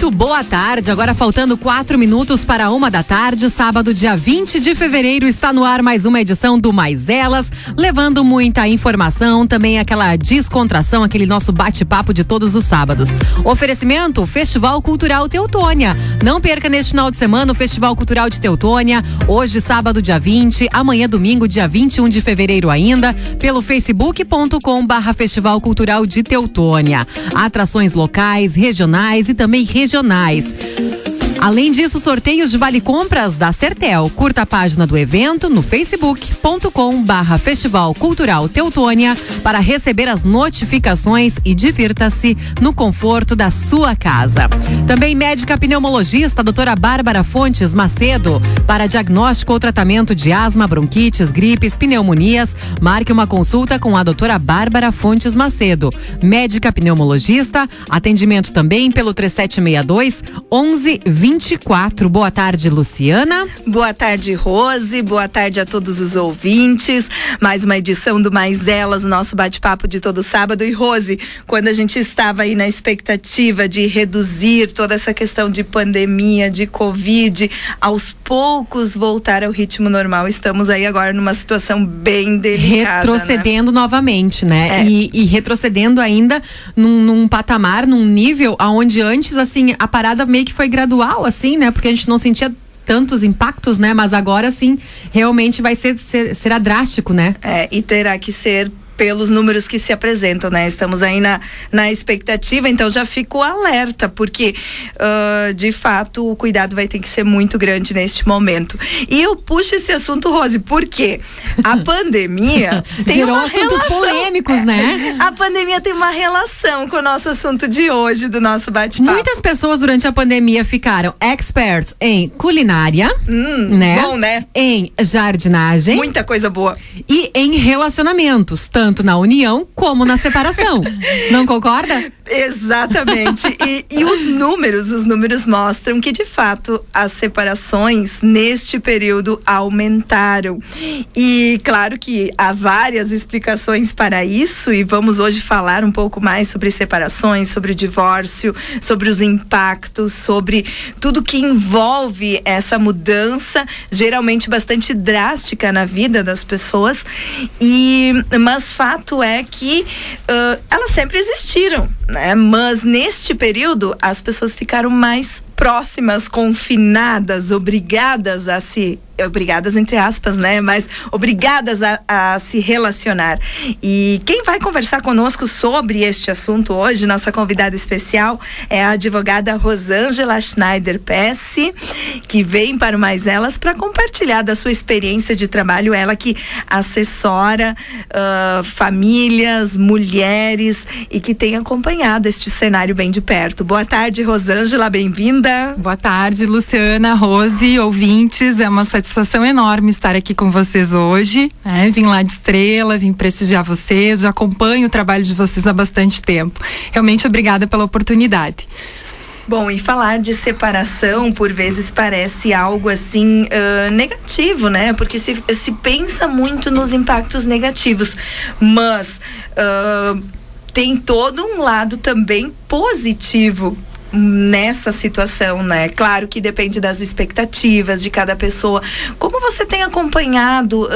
Muito boa tarde. Agora faltando quatro minutos para uma da tarde, sábado, dia 20 de fevereiro, está no ar mais uma edição do Mais Elas, levando muita informação, também aquela descontração, aquele nosso bate-papo de todos os sábados. Oferecimento: Festival Cultural Teutônia. Não perca neste final de semana o Festival Cultural de Teutônia. Hoje, sábado, dia 20, amanhã, domingo, dia 21 de fevereiro ainda, pelo facebook.com/barra Festival Cultural de Teutônia. Atrações locais, regionais e também regionais regionais. Além disso, sorteios de vale compras da Sertel. Curta a página do evento no facebook.com barra Festival Cultural Teutônia para receber as notificações e divirta-se no conforto da sua casa. Também médica pneumologista doutora Bárbara Fontes Macedo para diagnóstico ou tratamento de asma, bronquites, gripes, pneumonias. Marque uma consulta com a doutora Bárbara Fontes Macedo. Médica pneumologista, atendimento também pelo 3762 1120 24. Boa tarde, Luciana. Boa tarde, Rose. Boa tarde a todos os ouvintes. Mais uma edição do Mais Elas, nosso bate-papo de todo sábado. E Rose, quando a gente estava aí na expectativa de reduzir toda essa questão de pandemia, de Covid, aos poucos voltar ao ritmo normal, estamos aí agora numa situação bem delicada. Né? Retrocedendo né? novamente, né? É. E, e, retrocedendo ainda num, num patamar, num nível aonde antes, assim, a parada meio que foi gradual assim, né? Porque a gente não sentia tantos impactos, né? Mas agora sim, realmente vai ser, ser será drástico, né? É, e terá que ser pelos números que se apresentam, né? Estamos aí na, na expectativa, então já fico alerta, porque uh, de fato o cuidado vai ter que ser muito grande neste momento. E eu puxo esse assunto, Rose, porque a pandemia tem Gerou uma assuntos relação, polêmicos, né? A pandemia tem uma relação com o nosso assunto de hoje, do nosso bate-papo. Muitas pessoas durante a pandemia ficaram experts em culinária, hum, né? Bom, né? Em jardinagem. Muita coisa boa. E em relacionamentos, tanto tanto na união como na separação. Não concorda? Exatamente. E, e, os números, os números mostram que de fato as separações neste período aumentaram. E claro que há várias explicações para isso e vamos hoje falar um pouco mais sobre separações, sobre o divórcio, sobre os impactos, sobre tudo que envolve essa mudança, geralmente bastante drástica na vida das pessoas. E mas fato é que uh, elas sempre existiram, né? Mas neste período as pessoas ficaram mais próximas, confinadas, obrigadas a se obrigadas entre aspas, né? Mas obrigadas a, a, se relacionar. E quem vai conversar conosco sobre este assunto hoje, nossa convidada especial, é a advogada Rosângela Schneider Pesce, que vem para Mais Elas para compartilhar da sua experiência de trabalho, ela que assessora uh, famílias, mulheres e que tem acompanhado este cenário bem de perto. Boa tarde, Rosângela, bem-vinda. Boa tarde, Luciana, Rose, ouvintes, é uma satisfação satisfação enorme estar aqui com vocês hoje. Né? Vim lá de estrela, vim prestigiar vocês, já acompanho o trabalho de vocês há bastante tempo. Realmente obrigada pela oportunidade. Bom, e falar de separação por vezes parece algo assim uh, negativo, né? Porque se, se pensa muito nos impactos negativos, mas uh, tem todo um lado também positivo nessa situação, né? Claro que depende das expectativas de cada pessoa. Como você tem acompanhado uh,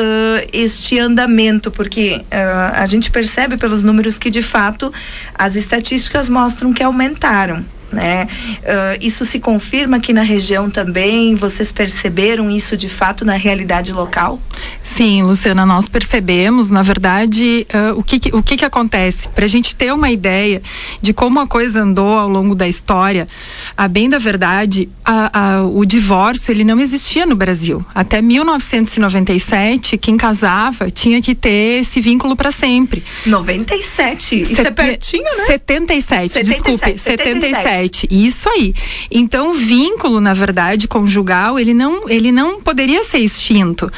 este andamento? Porque uh, a gente percebe pelos números que de fato as estatísticas mostram que aumentaram né? Uh, isso se confirma aqui na região também? Vocês perceberam isso de fato na realidade local? Sim, Luciana, nós percebemos, na verdade, uh, o, que, o que, que acontece? Para a gente ter uma ideia de como a coisa andou ao longo da história, a bem da verdade, a, a, o divórcio ele não existia no Brasil. Até 1997, quem casava tinha que ter esse vínculo para sempre. 97? Isso Set... é pertinho, né? 77, 77 desculpe, 77. 77 isso aí. Então, o vínculo, na verdade, conjugal, ele não, ele não poderia ser extinto.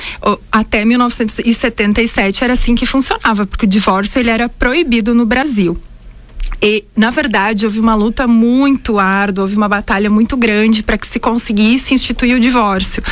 Até 1977 era assim que funcionava, porque o divórcio ele era proibido no Brasil. E, na verdade, houve uma luta muito árdua, houve uma batalha muito grande para que se conseguisse instituir o divórcio.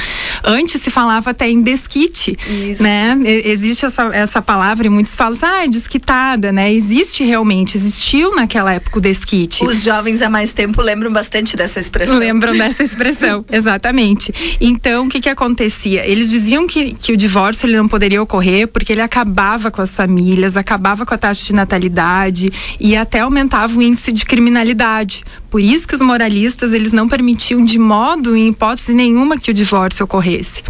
Antes se falava até em desquite, Isso. né? Existe essa, essa palavra e muitos falam, ah, é desquitada, né? Existe realmente, existiu naquela época o desquite. Os jovens há mais tempo lembram bastante dessa expressão. Lembram dessa expressão, exatamente. Então, o que que acontecia? Eles diziam que, que o divórcio ele não poderia ocorrer porque ele acabava com as famílias, acabava com a taxa de natalidade e até aumentava o índice de criminalidade. Por isso que os moralistas eles não permitiam de modo, em hipótese nenhuma, que o divórcio ocorresse.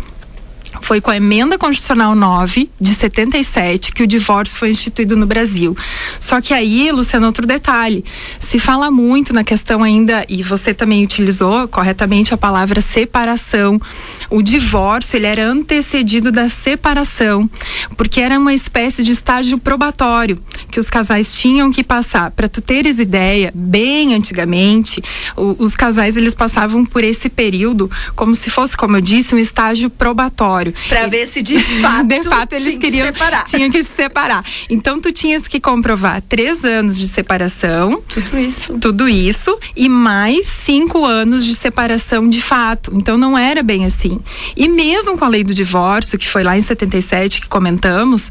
Foi com a emenda constitucional 9 de 77 que o divórcio foi instituído no Brasil. Só que aí, Luciano, outro detalhe. Se fala muito na questão ainda, e você também utilizou corretamente a palavra separação. O divórcio, ele era antecedido da separação, porque era uma espécie de estágio probatório que os casais tinham que passar. Para tu teres ideia, bem antigamente, o, os casais eles passavam por esse período como se fosse, como eu disse, um estágio probatório. Para ver se de fato, de fato eles queriam que separar. tinham que se separar. Então tu tinhas que comprovar três anos de separação, Tudo isso. tudo isso e mais cinco anos de separação de fato. Então não era bem assim. E mesmo com a lei do divórcio, que foi lá em 77 que comentamos,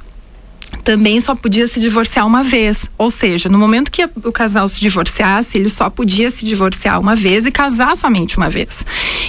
também só podia se divorciar uma vez. Ou seja, no momento que o casal se divorciasse, ele só podia se divorciar uma vez e casar somente uma vez.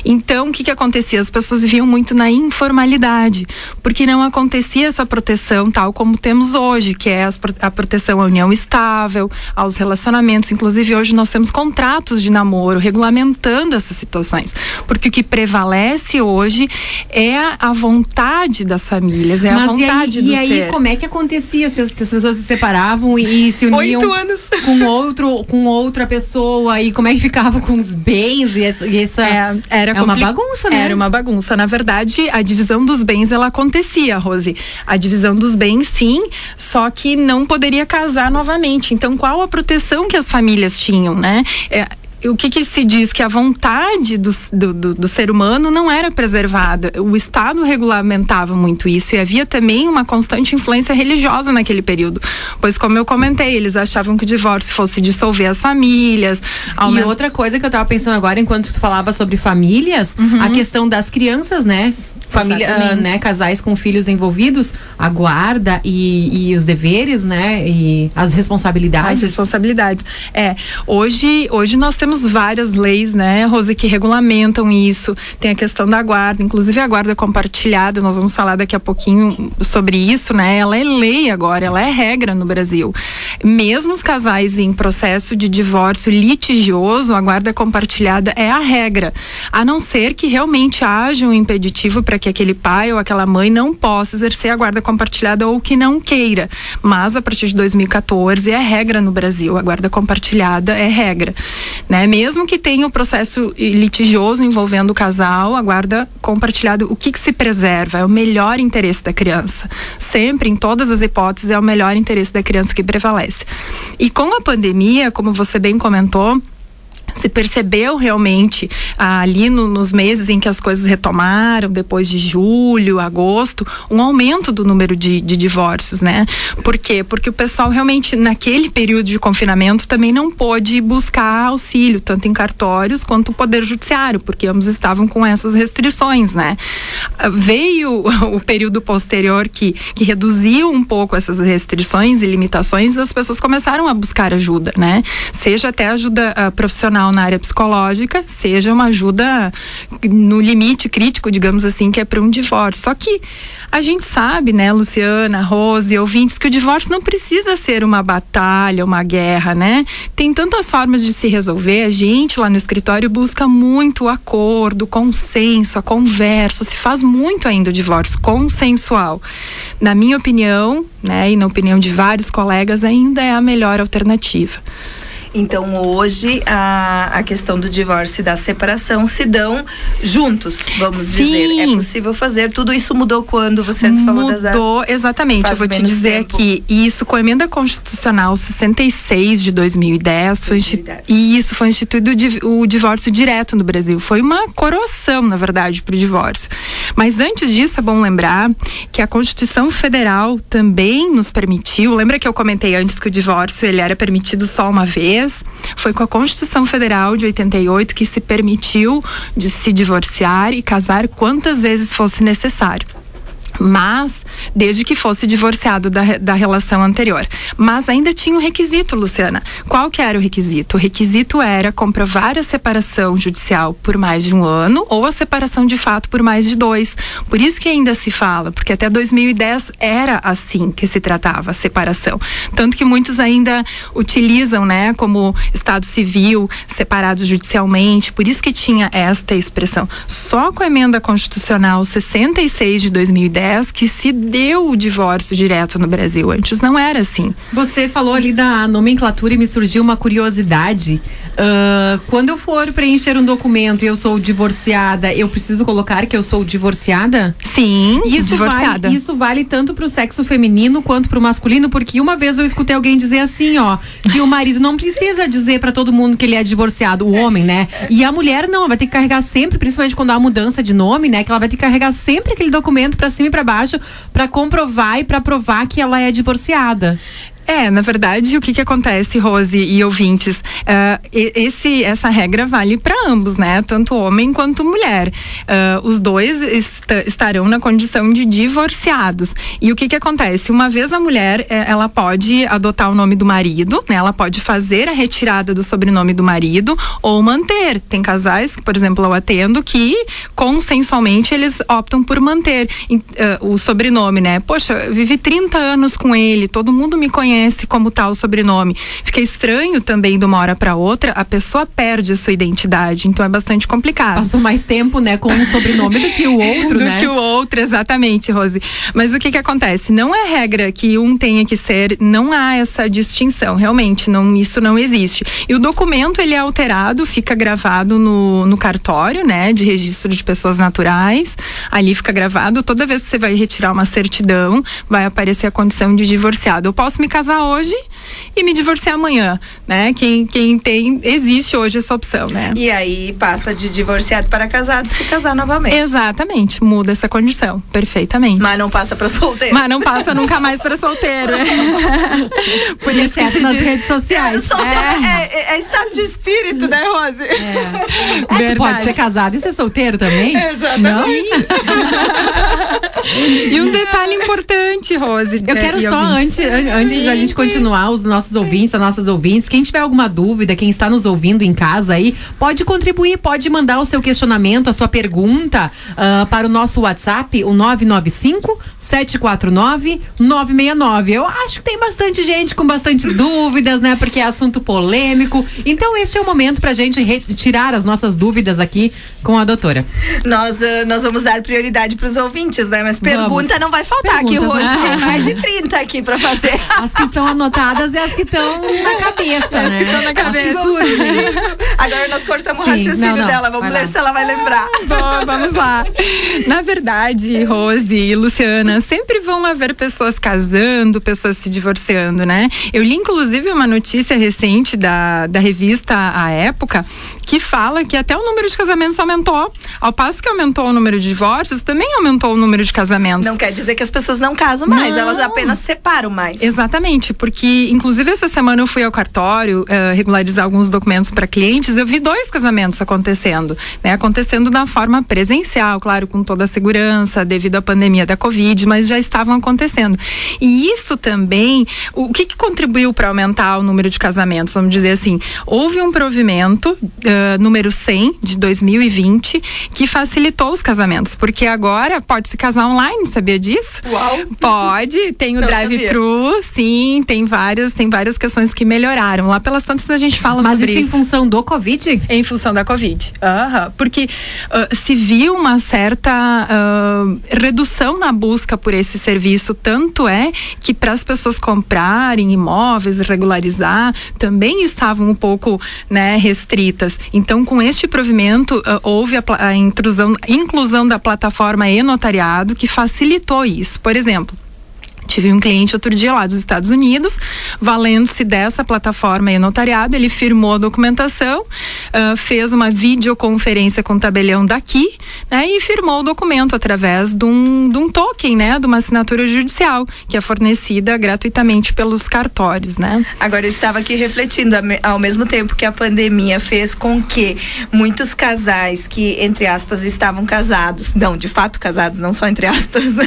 Então, o que, que acontecia? As pessoas viviam muito na informalidade, porque não acontecia essa proteção tal como temos hoje, que é a proteção à união estável, aos relacionamentos. Inclusive, hoje nós temos contratos de namoro regulamentando essas situações. Porque o que prevalece hoje é a vontade das famílias, é Mas a vontade e aí, e aí ser. como é que acontecia se as, se as pessoas se separavam e, e se uniam Oito anos. com outro com outra pessoa e como é que ficava com os bens e essa, e essa É, era é uma bagunça, né? Era uma bagunça. Na verdade, a divisão dos bens ela acontecia, Rose. A divisão dos bens, sim, só que não poderia casar novamente. Então, qual a proteção que as famílias tinham, né? É, o que, que se diz que a vontade do, do, do- ser humano não era preservada. O Estado regulamentava muito isso e havia também uma constante influência religiosa naquele período. Pois, como eu comentei, eles achavam que o divórcio fosse dissolver as famílias. E aumentar- outra coisa que eu tava pensando agora, enquanto tu falava sobre famílias, a questão das crianças, né? Família, ah, né, casais com filhos envolvidos, a guarda e, e os deveres, né, e as As responsabilidades. responsabilidades. É, hoje, hoje nós temos várias leis, né, Rose, que regulamentam isso. Tem a questão da guarda, inclusive a guarda compartilhada, nós vamos falar daqui a pouquinho sobre isso, né? Ela é lei agora, ela é regra no Brasil. Mesmo os casais em processo de divórcio litigioso, a guarda compartilhada é a regra, a não ser que realmente haja um impeditivo para que aquele pai ou aquela mãe não possa exercer a guarda compartilhada ou que não queira. Mas a partir de 2014 é regra no Brasil, a guarda compartilhada é regra, né? Mesmo que tenha o processo litigioso envolvendo o casal, a guarda compartilhada, o que que se preserva? É o melhor interesse da criança. Sempre, em todas as hipóteses, é o melhor interesse da criança que prevalece. E com a pandemia, como você bem comentou, se percebeu realmente ah, ali no- nos meses em que as coisas retomaram, depois de julho, agosto, um aumento do número de, de divórcios, né? Por quê? Porque o pessoal realmente, naquele período de confinamento, também não pôde buscar auxílio, tanto em cartórios quanto o Poder Judiciário, porque ambos estavam com essas restrições, né? Ah, Veio o período posterior que, que reduziu um pouco essas restrições e limitações, as pessoas começaram a buscar ajuda, né? Seja até ajuda ah, profissional na área psicológica, seja uma ajuda no limite crítico, digamos assim, que é para um divórcio. Só que a gente sabe, né, Luciana, Rose, ouvintes, que o divórcio não precisa ser uma batalha, uma guerra, né? Tem tantas formas de se resolver. A gente lá no escritório busca muito o acordo, o consenso, a conversa. Se faz muito ainda o divórcio consensual. Na minha opinião, né, e na opinião de vários colegas, ainda é a melhor alternativa. Então hoje a, a questão do divórcio e da separação se dão juntos, vamos Sim. dizer. É possível fazer. Tudo isso mudou quando você antes falou das Mudou, exatamente. faz Eu vou te dizer tempo. aqui, isso com a emenda constitucional 66 de 2010, foi insti- 2010. e isso foi instituído o divórcio direto no Brasil. Foi uma coroação, na verdade, para o divórcio. Mas antes disso, é bom lembrar que a Constituição Federal também nos permitiu. Lembra que eu comentei antes que o divórcio ele era permitido só uma vez? 2010 foi com a Constituição Federal de 88 que se permitiu de se divorciar e casar quantas vezes fosse necessário mas desde que fosse divorciado da, da relação anterior. Mas ainda tinha um requisito, Luciana. Qual que era o requisito? O requisito era comprovar a separação judicial por mais de um ano ou a separação de fato por mais de dois. Por isso que ainda se fala, porque até 2010 era assim que se tratava a separação. Tanto que muitos ainda utilizam, né, como Estado civil, separado judicialmente. Por isso que tinha esta expressão. Só com a emenda constitucional 66 de 2010 2010 que se deu o divórcio direto no Brasil. Antes não era assim. Você falou ali da nomenclatura e me surgiu uma curiosidade. Uh, quando eu for preencher um documento e eu sou divorciada, eu preciso colocar que eu sou divorciada? Sim, isso divorciada. Vale, isso vale tanto para o sexo feminino quanto para o masculino, porque uma vez eu escutei alguém dizer assim, ó, que o marido não precisa dizer para todo mundo que ele é divorciado, o homem, né? E a mulher não, vai ter que carregar sempre, principalmente quando há mudança de nome, né? Que ela vai ter que carregar sempre aquele documento para cima e para baixo para comprovar e para provar que ela é divorciada. É, na verdade, o que que acontece, Rose e ouvintes? Uh, esse, essa regra vale para ambos, né? Tanto homem quanto mulher. Uh, os dois est estarão na condição de divorciados. E o que que acontece? Uma vez a mulher, eh, ela pode adotar o nome do marido, né? Ela pode fazer a retirada do sobrenome do marido ou manter. Tem casais, por exemplo, eu atendo, que consensualmente eles optam por manter uh, o sobrenome, né? Poxa, vivi 30 anos com ele, todo mundo me conhece conhece como tal o sobrenome. Fica estranho também de uma hora para outra, a pessoa perde a sua identidade, então é bastante complicado. Passou mais tempo, né, com um sobrenome do que o outro, do né? Do que o outro, exatamente, Rose. Mas o que que acontece? Não é regra que um tenha que ser, não há essa distinção, realmente, não, isso não existe. E o documento, ele é alterado, fica gravado no, no cartório, né, de registro de pessoas naturais, ali fica gravado, toda vez que você vai retirar uma certidão, vai aparecer a condição de divorciado. Eu posso me casar casar hoje e me divorciar amanhã, né? Quem, quem tem, existe hoje essa opção, né? E aí passa de divorciado para casado se casar novamente. Exatamente, muda essa condição, perfeitamente. Mas não passa para solteiro. Mas não passa nunca mais para solteiro. Por isso é nas diz... redes sociais. É, é. É, é, estado de espírito, né, Rose? É. é tu pode ser casado e ser solteiro também? Exatamente. e um detalhe importante, Rose. Eu quero só, antes, antes de a gente continuar, os nossos ouvintes, as nossas ouvintes, quem tiver alguma dúvida, quem está nos ouvindo em casa aí, pode contribuir, pode mandar o seu questionamento, a sua pergunta uh, para o nosso WhatsApp, o 995 749 969. Eu acho que tem bastante gente com bastante dúvidas, né? Porque é assunto polêmico. Então, este é o momento para a gente retirar as nossas dúvidas aqui com a doutora. Nós, uh, nós vamos dar prioridade para os ouvintes, né? Mas pergunta vamos. não vai faltar Perguntas, aqui, Rose. Né? Tem mais de 30 aqui para fazer. As que estão anotadas e as que estão na cabeça, as né? que estão na cabeça. Agora nós cortamos Sim, o raciocínio não, não. dela. Vamos vai ler lá. se ela vai lembrar. Bom, vamos lá. Na verdade, Rose e Luciana, sempre vão haver pessoas casando, pessoas se divorciando, né? Eu li, inclusive, uma notícia recente da, da revista A Época que fala que até o número de casamentos aumentou. Ao passo que aumentou o número de divórcios, também aumentou o número de casamentos. Não quer dizer que as pessoas não casam mais, não. elas apenas separam mais. Exatamente, porque inclusive essa semana eu fui ao cartório uh, regularizar alguns documentos para clientes, eu vi dois casamentos acontecendo, né? Acontecendo da forma presencial, claro, com toda a segurança devido à pandemia da Covid, mas já estavam acontecendo. E isso também, o que, que contribuiu para aumentar o número de casamentos? Vamos dizer assim, houve um provimento uh, número 100 de 2020 que facilitou os casamentos, porque agora pode se casar online, sabia disso? Uau! Pode, tem o drive-thru, sim, tem várias, tem várias questões que melhoraram. Lá pelas tantas a gente fala Mas sobre isso. Mas isso em função do Covid? Em função da Covid. Uhum. Porque uh, se viu uma certa uh, redução na busca por esse serviço, tanto é que para as pessoas comprarem imóveis, regularizar, também estavam um pouco né, restritas. Então, com este provimento, uh, houve a, a intrusão, inclusão da plataforma e-notariado que facilitou isso. Por exemplo, Tive um cliente outro dia lá dos Estados Unidos, valendo-se dessa plataforma e notariado, ele firmou a documentação, uh, fez uma videoconferência com o tabelião daqui, né, e firmou o documento através de um, de um token, né, de uma assinatura judicial, que é fornecida gratuitamente pelos cartórios, né. Agora eu estava aqui refletindo, ao mesmo tempo que a pandemia fez com que muitos casais que, entre aspas, estavam casados, não, de fato casados, não só entre aspas, né?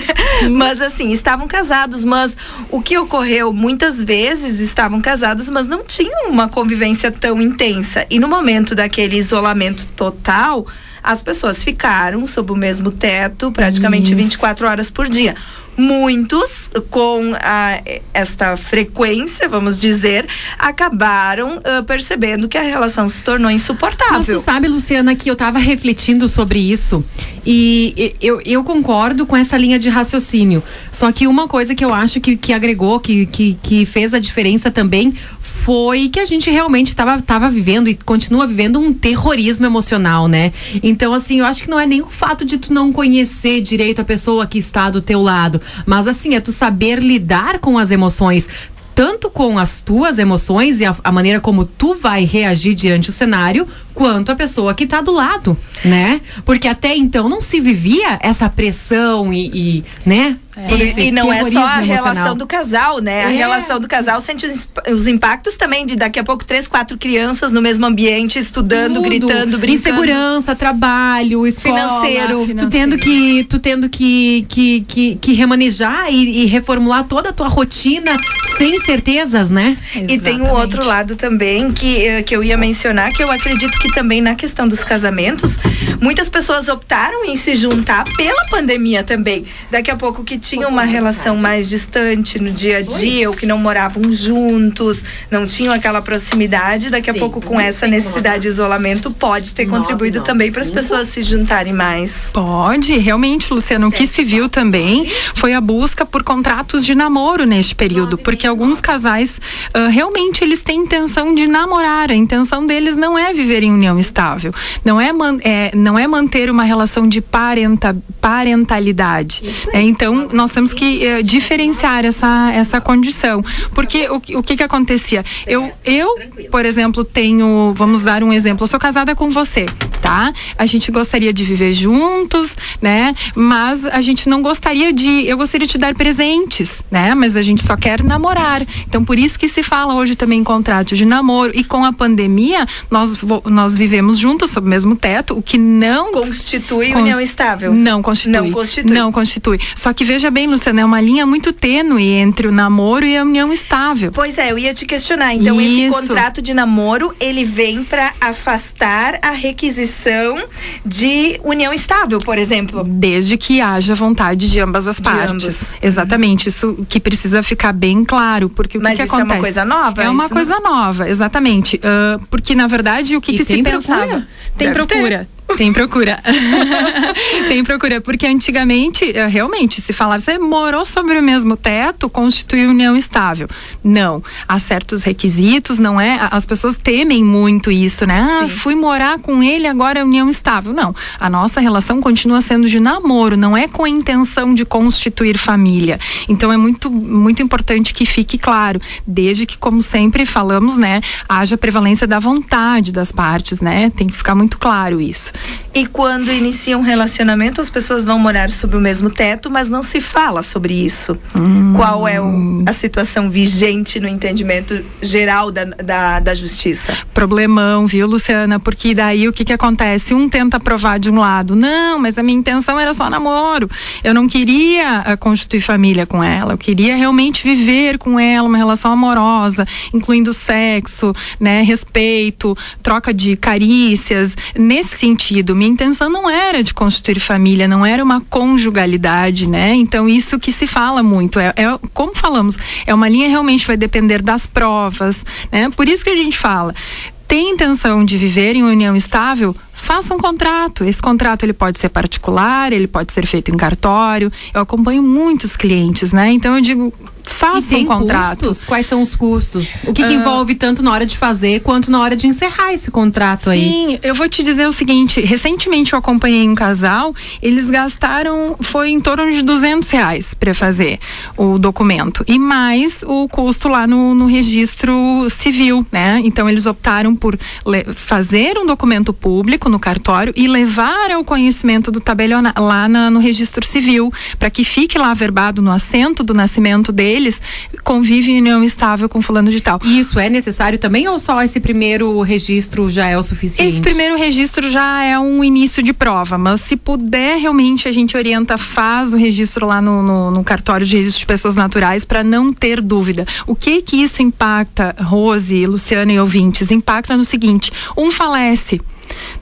mas assim, estavam casados casados, mas o que ocorreu muitas vezes estavam casados, mas não tinham uma convivência tão intensa. E no momento daquele isolamento total, as pessoas ficaram sob o mesmo teto praticamente Isso. 24 horas por dia muitos com a, esta frequência, vamos dizer, acabaram uh, percebendo que a relação se tornou insuportável. Mas tu sabe, Luciana, que eu estava refletindo sobre isso e eu, eu concordo com essa linha de raciocínio. Só que uma coisa que eu acho que, que agregou, que, que, que fez a diferença também foi que a gente realmente estava tava vivendo e continua vivendo um terrorismo emocional, né? Então, assim, eu acho que não é nem o fato de tu não conhecer direito a pessoa que está do teu lado, mas assim, é tu saber lidar com as emoções tanto com as tuas emoções e a, a, maneira como tu vai reagir diante o cenário, quanto a pessoa que está do lado, né? Porque até então não se vivia essa pressão e, e né? É. E, e, não é só a emocional. relação do casal, né? É. A relação do casal sente os, os, impactos também de daqui a pouco três, quatro crianças no mesmo ambiente, estudando, Tudo. gritando, brincando. Insegurança, trabalho, escola, financeiro. financeiro. Tu tendo que, tu tendo que, que, que, que remanejar e, e, reformular toda a tua rotina sem certezas, né? Exatamente. E tem um outro lado também que, eh, que eu ia mencionar, que eu acredito que também na questão dos casamentos, muitas pessoas optaram em se juntar pela pandemia também. Daqui a pouco que tinham uma relação mais distante no dia a dia, ou que não moravam juntos, não tinham aquela proximidade, daqui a sim, pouco com essa necessidade de isolamento pode ter contribuído também para as pessoas se juntarem mais. Pode, realmente, Luciano, o que se viu também foi a busca por contratos de namoro neste período, porque alguns casais uh, realmente eles têm intenção de namorar, a intenção deles não é viver em união estável, não é, man, é não é manter uma relação de parenta, parentalidade. É, então, nós temos que uh, diferenciar essa, essa condição. Porque o, o que que acontecia? Eu, eu, por exemplo, tenho, vamos dar um exemplo, eu sou casada com você, tá? A gente gostaria de viver juntos, né? Mas a gente não gostaria de, eu gostaria de te dar presentes, né? Mas a gente só quer namorar. Então, por isso que se fala hoje também em contrato de namoro. E com a pandemia, nós, nós vivemos juntos sob o mesmo teto, o que não constitui união estável. Não constitui. Não constitui. Não constitui. Só que veja bem, Luciana, é uma linha muito tênue entre o namoro e a união estável. Pois é, eu ia te questionar. Então, Isso. esse contrato de namoro, ele vem para afastar a requisição de união estável, por exemplo. Desde que haja vontade de ambas as de partes. Ambos. Exatamente. Isso que precisa ficar bem claro, porque o Mas que, isso acontece? é uma coisa nova? É uma coisa não... nova, exatamente. Uh, porque na verdade o que, que se pensava? Procura. Tem Deve procura. Tem procura. tem procura, porque antigamente, eh, realmente, se falava, você morou sobre o mesmo teto, constitui união estável. Não. Há certos requisitos, não é? As pessoas temem muito isso, né? Ah, fui morar com ele, agora é união estável. Não. A nossa relação continua sendo de namoro, não é com a intenção de constituir família. Então é muito, muito importante que fique claro, desde que, como sempre falamos, né, haja prevalência da vontade das partes, né? Tem que ficar muito claro isso. E quando inicia um relacionamento, as pessoas vão morar sob o mesmo teto, mas não se fala sobre isso. Hum. Qual é o, a situação vigente no entendimento geral da, da, da, justiça? Problemão, viu, Luciana? Porque daí o que, que acontece? Um tenta provar de um lado, não, mas a minha intenção era só namoro. Eu não queria uh, constituir família com ela, eu queria realmente viver com ela uma relação amorosa, incluindo sexo, né, respeito, troca de carícias. Nesse sentido, sentido. Minha intenção não era de constituir família, não era uma conjugalidade, né? Então, isso que se fala muito. É, é como falamos, é uma linha realmente vai depender das provas, né? Por isso que a gente fala tem intenção de viver em união estável, faça um contrato. Esse contrato ele pode ser particular, ele pode ser feito em cartório. Eu acompanho muitos clientes, né? Então eu digo, faça um contrato. Custos? Quais são os custos? O que, que uh, envolve tanto na hora de fazer quanto na hora de encerrar esse contrato sim, aí? Sim, eu vou te dizer o seguinte: recentemente eu acompanhei um casal, eles gastaram, foi em torno de 200 reais para fazer o documento e mais o custo lá no, no registro civil, né? Então eles optaram por fazer um documento público no cartório e levar ao conhecimento do tabelionato lá na, no registro civil para que fique lá verbado no assento do nascimento deles convive em união estável com fulano de tal. E isso é necessário também ou só esse primeiro registro já é o suficiente? Esse primeiro registro já é um início de prova, mas se puder realmente a gente orienta, faz o registro lá no, no, no cartório de registro de pessoas naturais para não ter dúvida. O que que isso impacta, Rose, Luciana e ouvintes? Impacta no seguinte: um falece.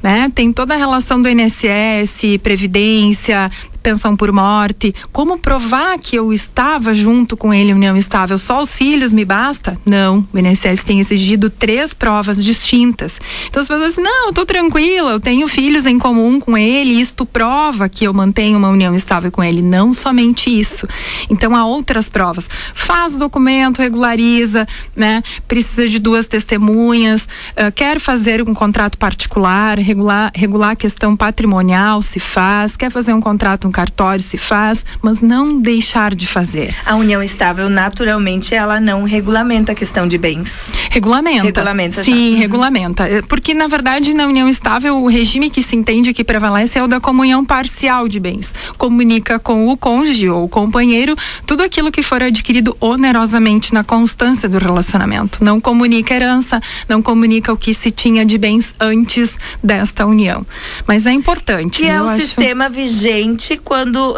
Né? Tem toda a relação do INSS, previdência, pensão por morte. Como provar que eu estava junto com ele em união estável? Só os filhos me basta? Não. O INSS tem exigido três provas distintas. Então as pessoas dizem, não, eu tô tranquila, eu tenho filhos em comum com ele, isto prova que eu mantenho uma união estável com ele. Não somente isso. Então há outras provas. Faz o documento, regulariza, né? Precisa de duas testemunhas, uh, quer fazer um contrato particular, regular, regular a questão patrimonial, se faz, quer fazer um contrato, cartório se faz, mas não deixar de fazer. A união estável, naturalmente, ela não regulamenta a questão de bens. Regulamenta. Regulamenta. Sim, já. regulamenta. É, porque, na verdade, na união estável, o regime que se entende que prevalece é o da comunhão parcial de bens. Comunica com o cônjuge ou o companheiro tudo aquilo que for adquirido onerosamente na constância do relacionamento. Não comunica herança, não comunica o que se tinha de bens antes desta união. Mas é importante. Que é o acho... sistema vigente quando uh,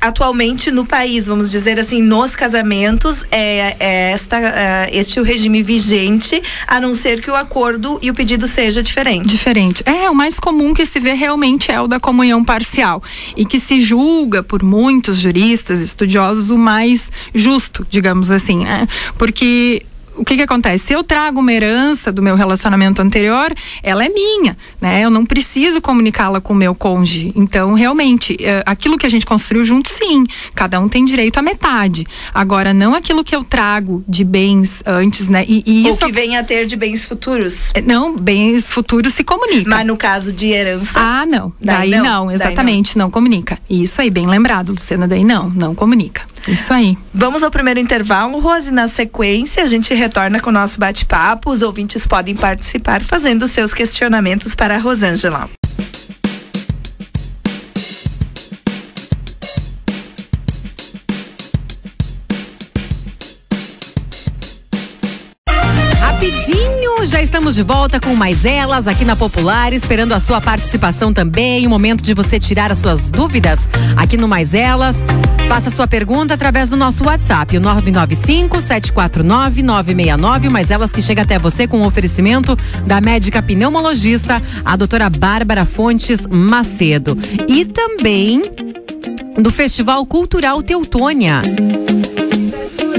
atualmente no país, vamos dizer assim, nos casamentos, é, é esta, uh, este o regime vigente, a não ser que o acordo e o pedido seja diferente. Diferente. É, o mais comum que se vê realmente é o da comunhão parcial e que se julga por muitos juristas, estudiosos, o mais justo, digamos assim, né? Porque o que que acontece? Se eu trago uma herança do meu relacionamento anterior, ela é minha, né? Eu não preciso comunicá-la com o meu cônjuge. Então, realmente, é, aquilo que a gente construiu junto, sim, cada um tem direito à metade. Agora, não aquilo que eu trago de bens antes, né? E, e isso Ou que venha a ter de bens futuros. É, não, bens futuros se comunica. Mas no caso de herança? Ah, não. Daí, daí não, não, exatamente, daí não. não comunica. Isso aí, bem lembrado, Luciana, daí não, não comunica. Isso aí. Vamos ao primeiro intervalo, Rose. Na sequência, a gente retorna com o nosso bate-papo. Os ouvintes podem participar fazendo seus questionamentos para a Rosângela. Já estamos de volta com mais elas aqui na Popular, esperando a sua participação também. O momento de você tirar as suas dúvidas aqui no Mais Elas. Faça sua pergunta através do nosso WhatsApp, o 995-749-969. Mais Elas que chega até você com o oferecimento da médica pneumologista, a doutora Bárbara Fontes Macedo. E também do Festival Cultural Teutônia.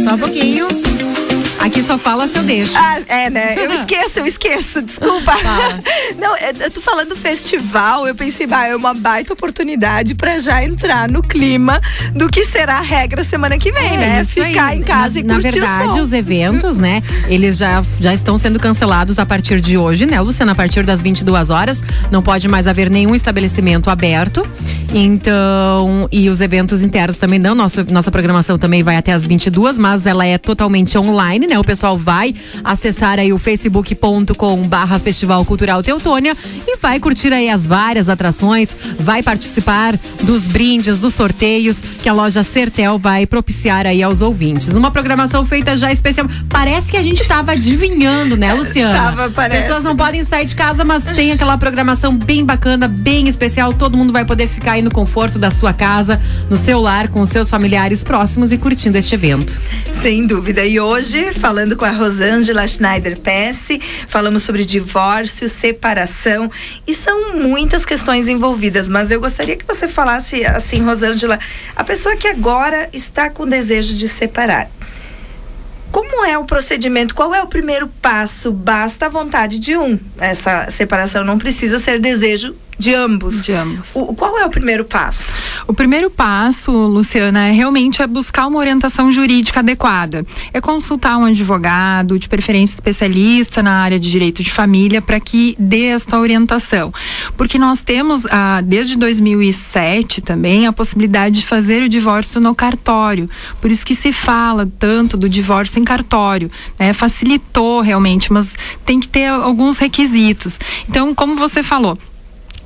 Só um pouquinho. Aqui só fala se eu deixo. Ah, é, né? Eu esqueço, eu esqueço, desculpa. Não, eu tô falando festival, eu pensei, bah, é uma baita oportunidade pra já entrar no clima do que será a regra semana que vem, é, né? Ficar aí. em casa na, e curtir Na verdade, os eventos, né, eles já, já estão sendo cancelados a partir de hoje, né, Luciana? A partir das 22 horas, não pode mais haver nenhum estabelecimento aberto. Então, e os eventos internos também não. Nosso, nossa programação também vai até as 22, mas ela é totalmente online, né? O pessoal vai acessar aí o facebook.com barra Festival Cultural Teutônia e vai curtir aí as várias atrações, vai participar dos brindes, dos sorteios que a loja Sertel vai propiciar aí aos ouvintes. Uma programação feita já especial. Parece que a gente estava adivinhando, né, Luciana? Tava, parece. Pessoas não podem sair de casa, mas tem aquela programação bem bacana, bem especial. Todo mundo vai poder ficar aí no conforto da sua casa, no seu lar, com os seus familiares próximos e curtindo este evento. Sem dúvida. E hoje, falando com a Rosângela Schneider Pesce, falamos sobre divórcio, separação e são muitas questões envolvidas, mas eu gostaria que você falasse assim, Rosângela, a pessoa que agora está com desejo de separar. Como é o procedimento? Qual é o primeiro passo? Basta a vontade de um. Essa separação não precisa ser desejo de ambos. De ambos. O, qual é o primeiro passo? O primeiro passo, Luciana, é realmente é buscar uma orientação jurídica adequada. É consultar um advogado, de preferência especialista na área de direito de família, para que dê esta orientação. Porque nós temos, ah, desde 2007 também, a possibilidade de fazer o divórcio no cartório. Por isso que se fala tanto do divórcio em cartório. Né? Facilitou realmente, mas tem que ter alguns requisitos. Então, como você falou,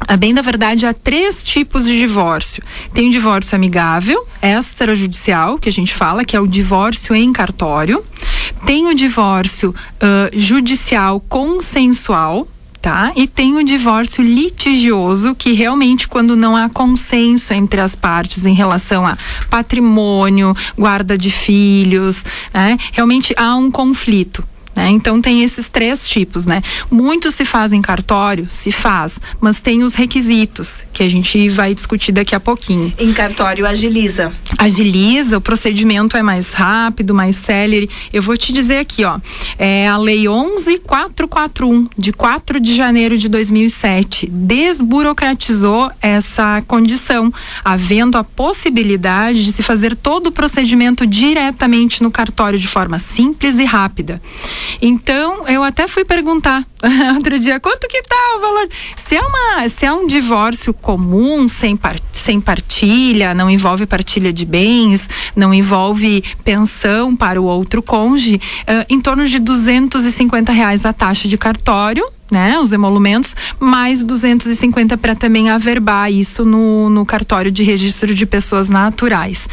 a bem da verdade, há três tipos de divórcio. Tem o divórcio amigável, extrajudicial, que a gente fala, que é o divórcio em cartório. Tem o divórcio uh, judicial consensual, tá? E tem o divórcio litigioso, que realmente quando não há consenso entre as partes em relação a patrimônio, guarda de filhos, né? Realmente há um conflito. Né? Então tem esses três tipos, né? Muito se faz em cartório, se faz, mas tem os requisitos que a gente vai discutir daqui a pouquinho. Em cartório agiliza. Agiliza, o procedimento é mais rápido, mais célere. Eu vou te dizer aqui, ó, é a lei 11441 de 4 de janeiro de 2007 desburocratizou essa condição, havendo a possibilidade de se fazer todo o procedimento diretamente no cartório de forma simples e rápida. Então, eu até fui perguntar outro dia, quanto que tá o valor? Se é, uma, se é um divórcio comum, sem, par, sem partilha, não envolve partilha de bens, não envolve pensão para o outro cônjuge, uh, em torno de 250 reais a taxa de cartório né, os emolumentos, mais 250 para também averbar isso no, no cartório de registro de pessoas naturais.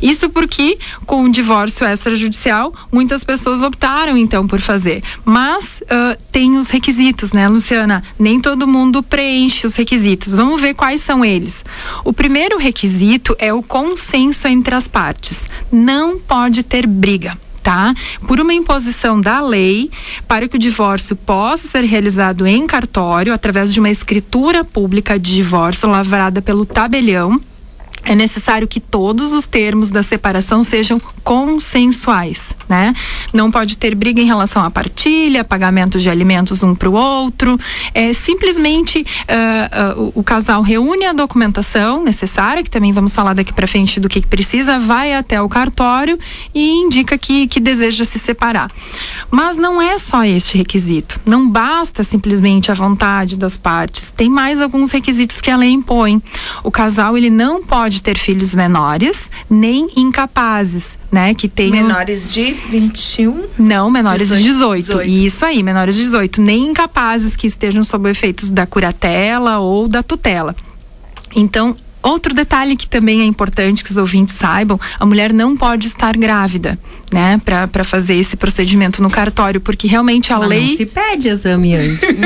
Isso porque com o divórcio extrajudicial, muitas pessoas optaram então por fazer, mas uh, tem os requisitos, né, Luciana? Nem todo mundo preenche os requisitos. Vamos ver quais são eles. O primeiro requisito é o consenso entre as partes. Não pode ter briga tá? Por uma imposição da lei para que o divórcio possa ser realizado em cartório através de uma escritura pública de divórcio lavrada pelo tabelião é necessário que todos os termos da separação sejam consensuais, né? Não pode ter briga em relação à partilha, pagamento de alimentos um para o outro. É simplesmente uh, uh, o, o, casal reúne a documentação necessária, que também vamos falar daqui para frente do que, que, precisa, vai até o cartório e indica que, que deseja se separar. Mas não é só este requisito. Não basta simplesmente a vontade das partes. Tem mais alguns requisitos que a lei impõe. O casal ele não pode pode ter filhos menores nem incapazes. Né, que tem menores de 21? Não, menores 18, de 18. 18. Isso aí, menores de 18, nem incapazes que estejam sob efeitos da curatela ou da tutela. Então, Outro detalhe que também é importante que os ouvintes saibam: a mulher não pode estar grávida, né, para fazer esse procedimento no cartório, porque realmente a mas lei. Não se pede exame antes.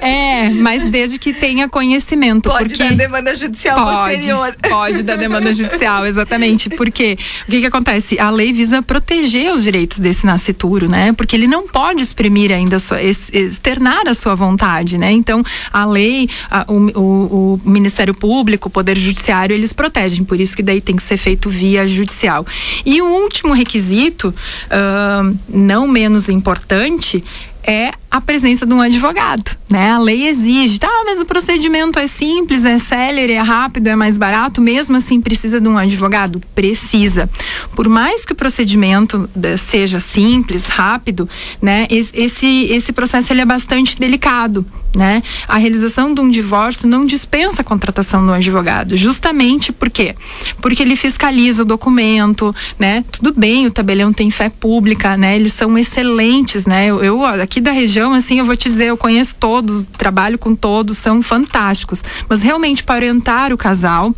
é, mas desde que tenha conhecimento. Pode porque... dar demanda judicial pode, posterior. Pode dar demanda judicial, exatamente. Porque o que, que acontece? A lei visa proteger os direitos desse nascituro, né? Porque ele não pode exprimir ainda, sua, externar a sua vontade, né? Então, a lei, a, o, o o, Ministério Público, o Poder Judiciário, eles protegem, por isso que daí tem que ser feito via judicial. E o último requisito, uh, não menos importante, é a presença de um advogado, né? A lei exige, tá, mas o procedimento é simples, é célere, é rápido, é mais barato, mesmo assim precisa de um advogado? Precisa. Por mais que o procedimento seja simples, rápido, né? Esse, esse processo ele é bastante delicado, né? A realização de um divórcio não dispensa a contratação de um advogado, justamente por quê? Porque ele fiscaliza o documento, né? Tudo bem, o tabelião tem fé pública, né? Eles são excelentes, né? Eu, eu aqui da região assim, eu vou te dizer, eu conheço todos, trabalho com todos, são fantásticos. Mas realmente, para orientar o casal,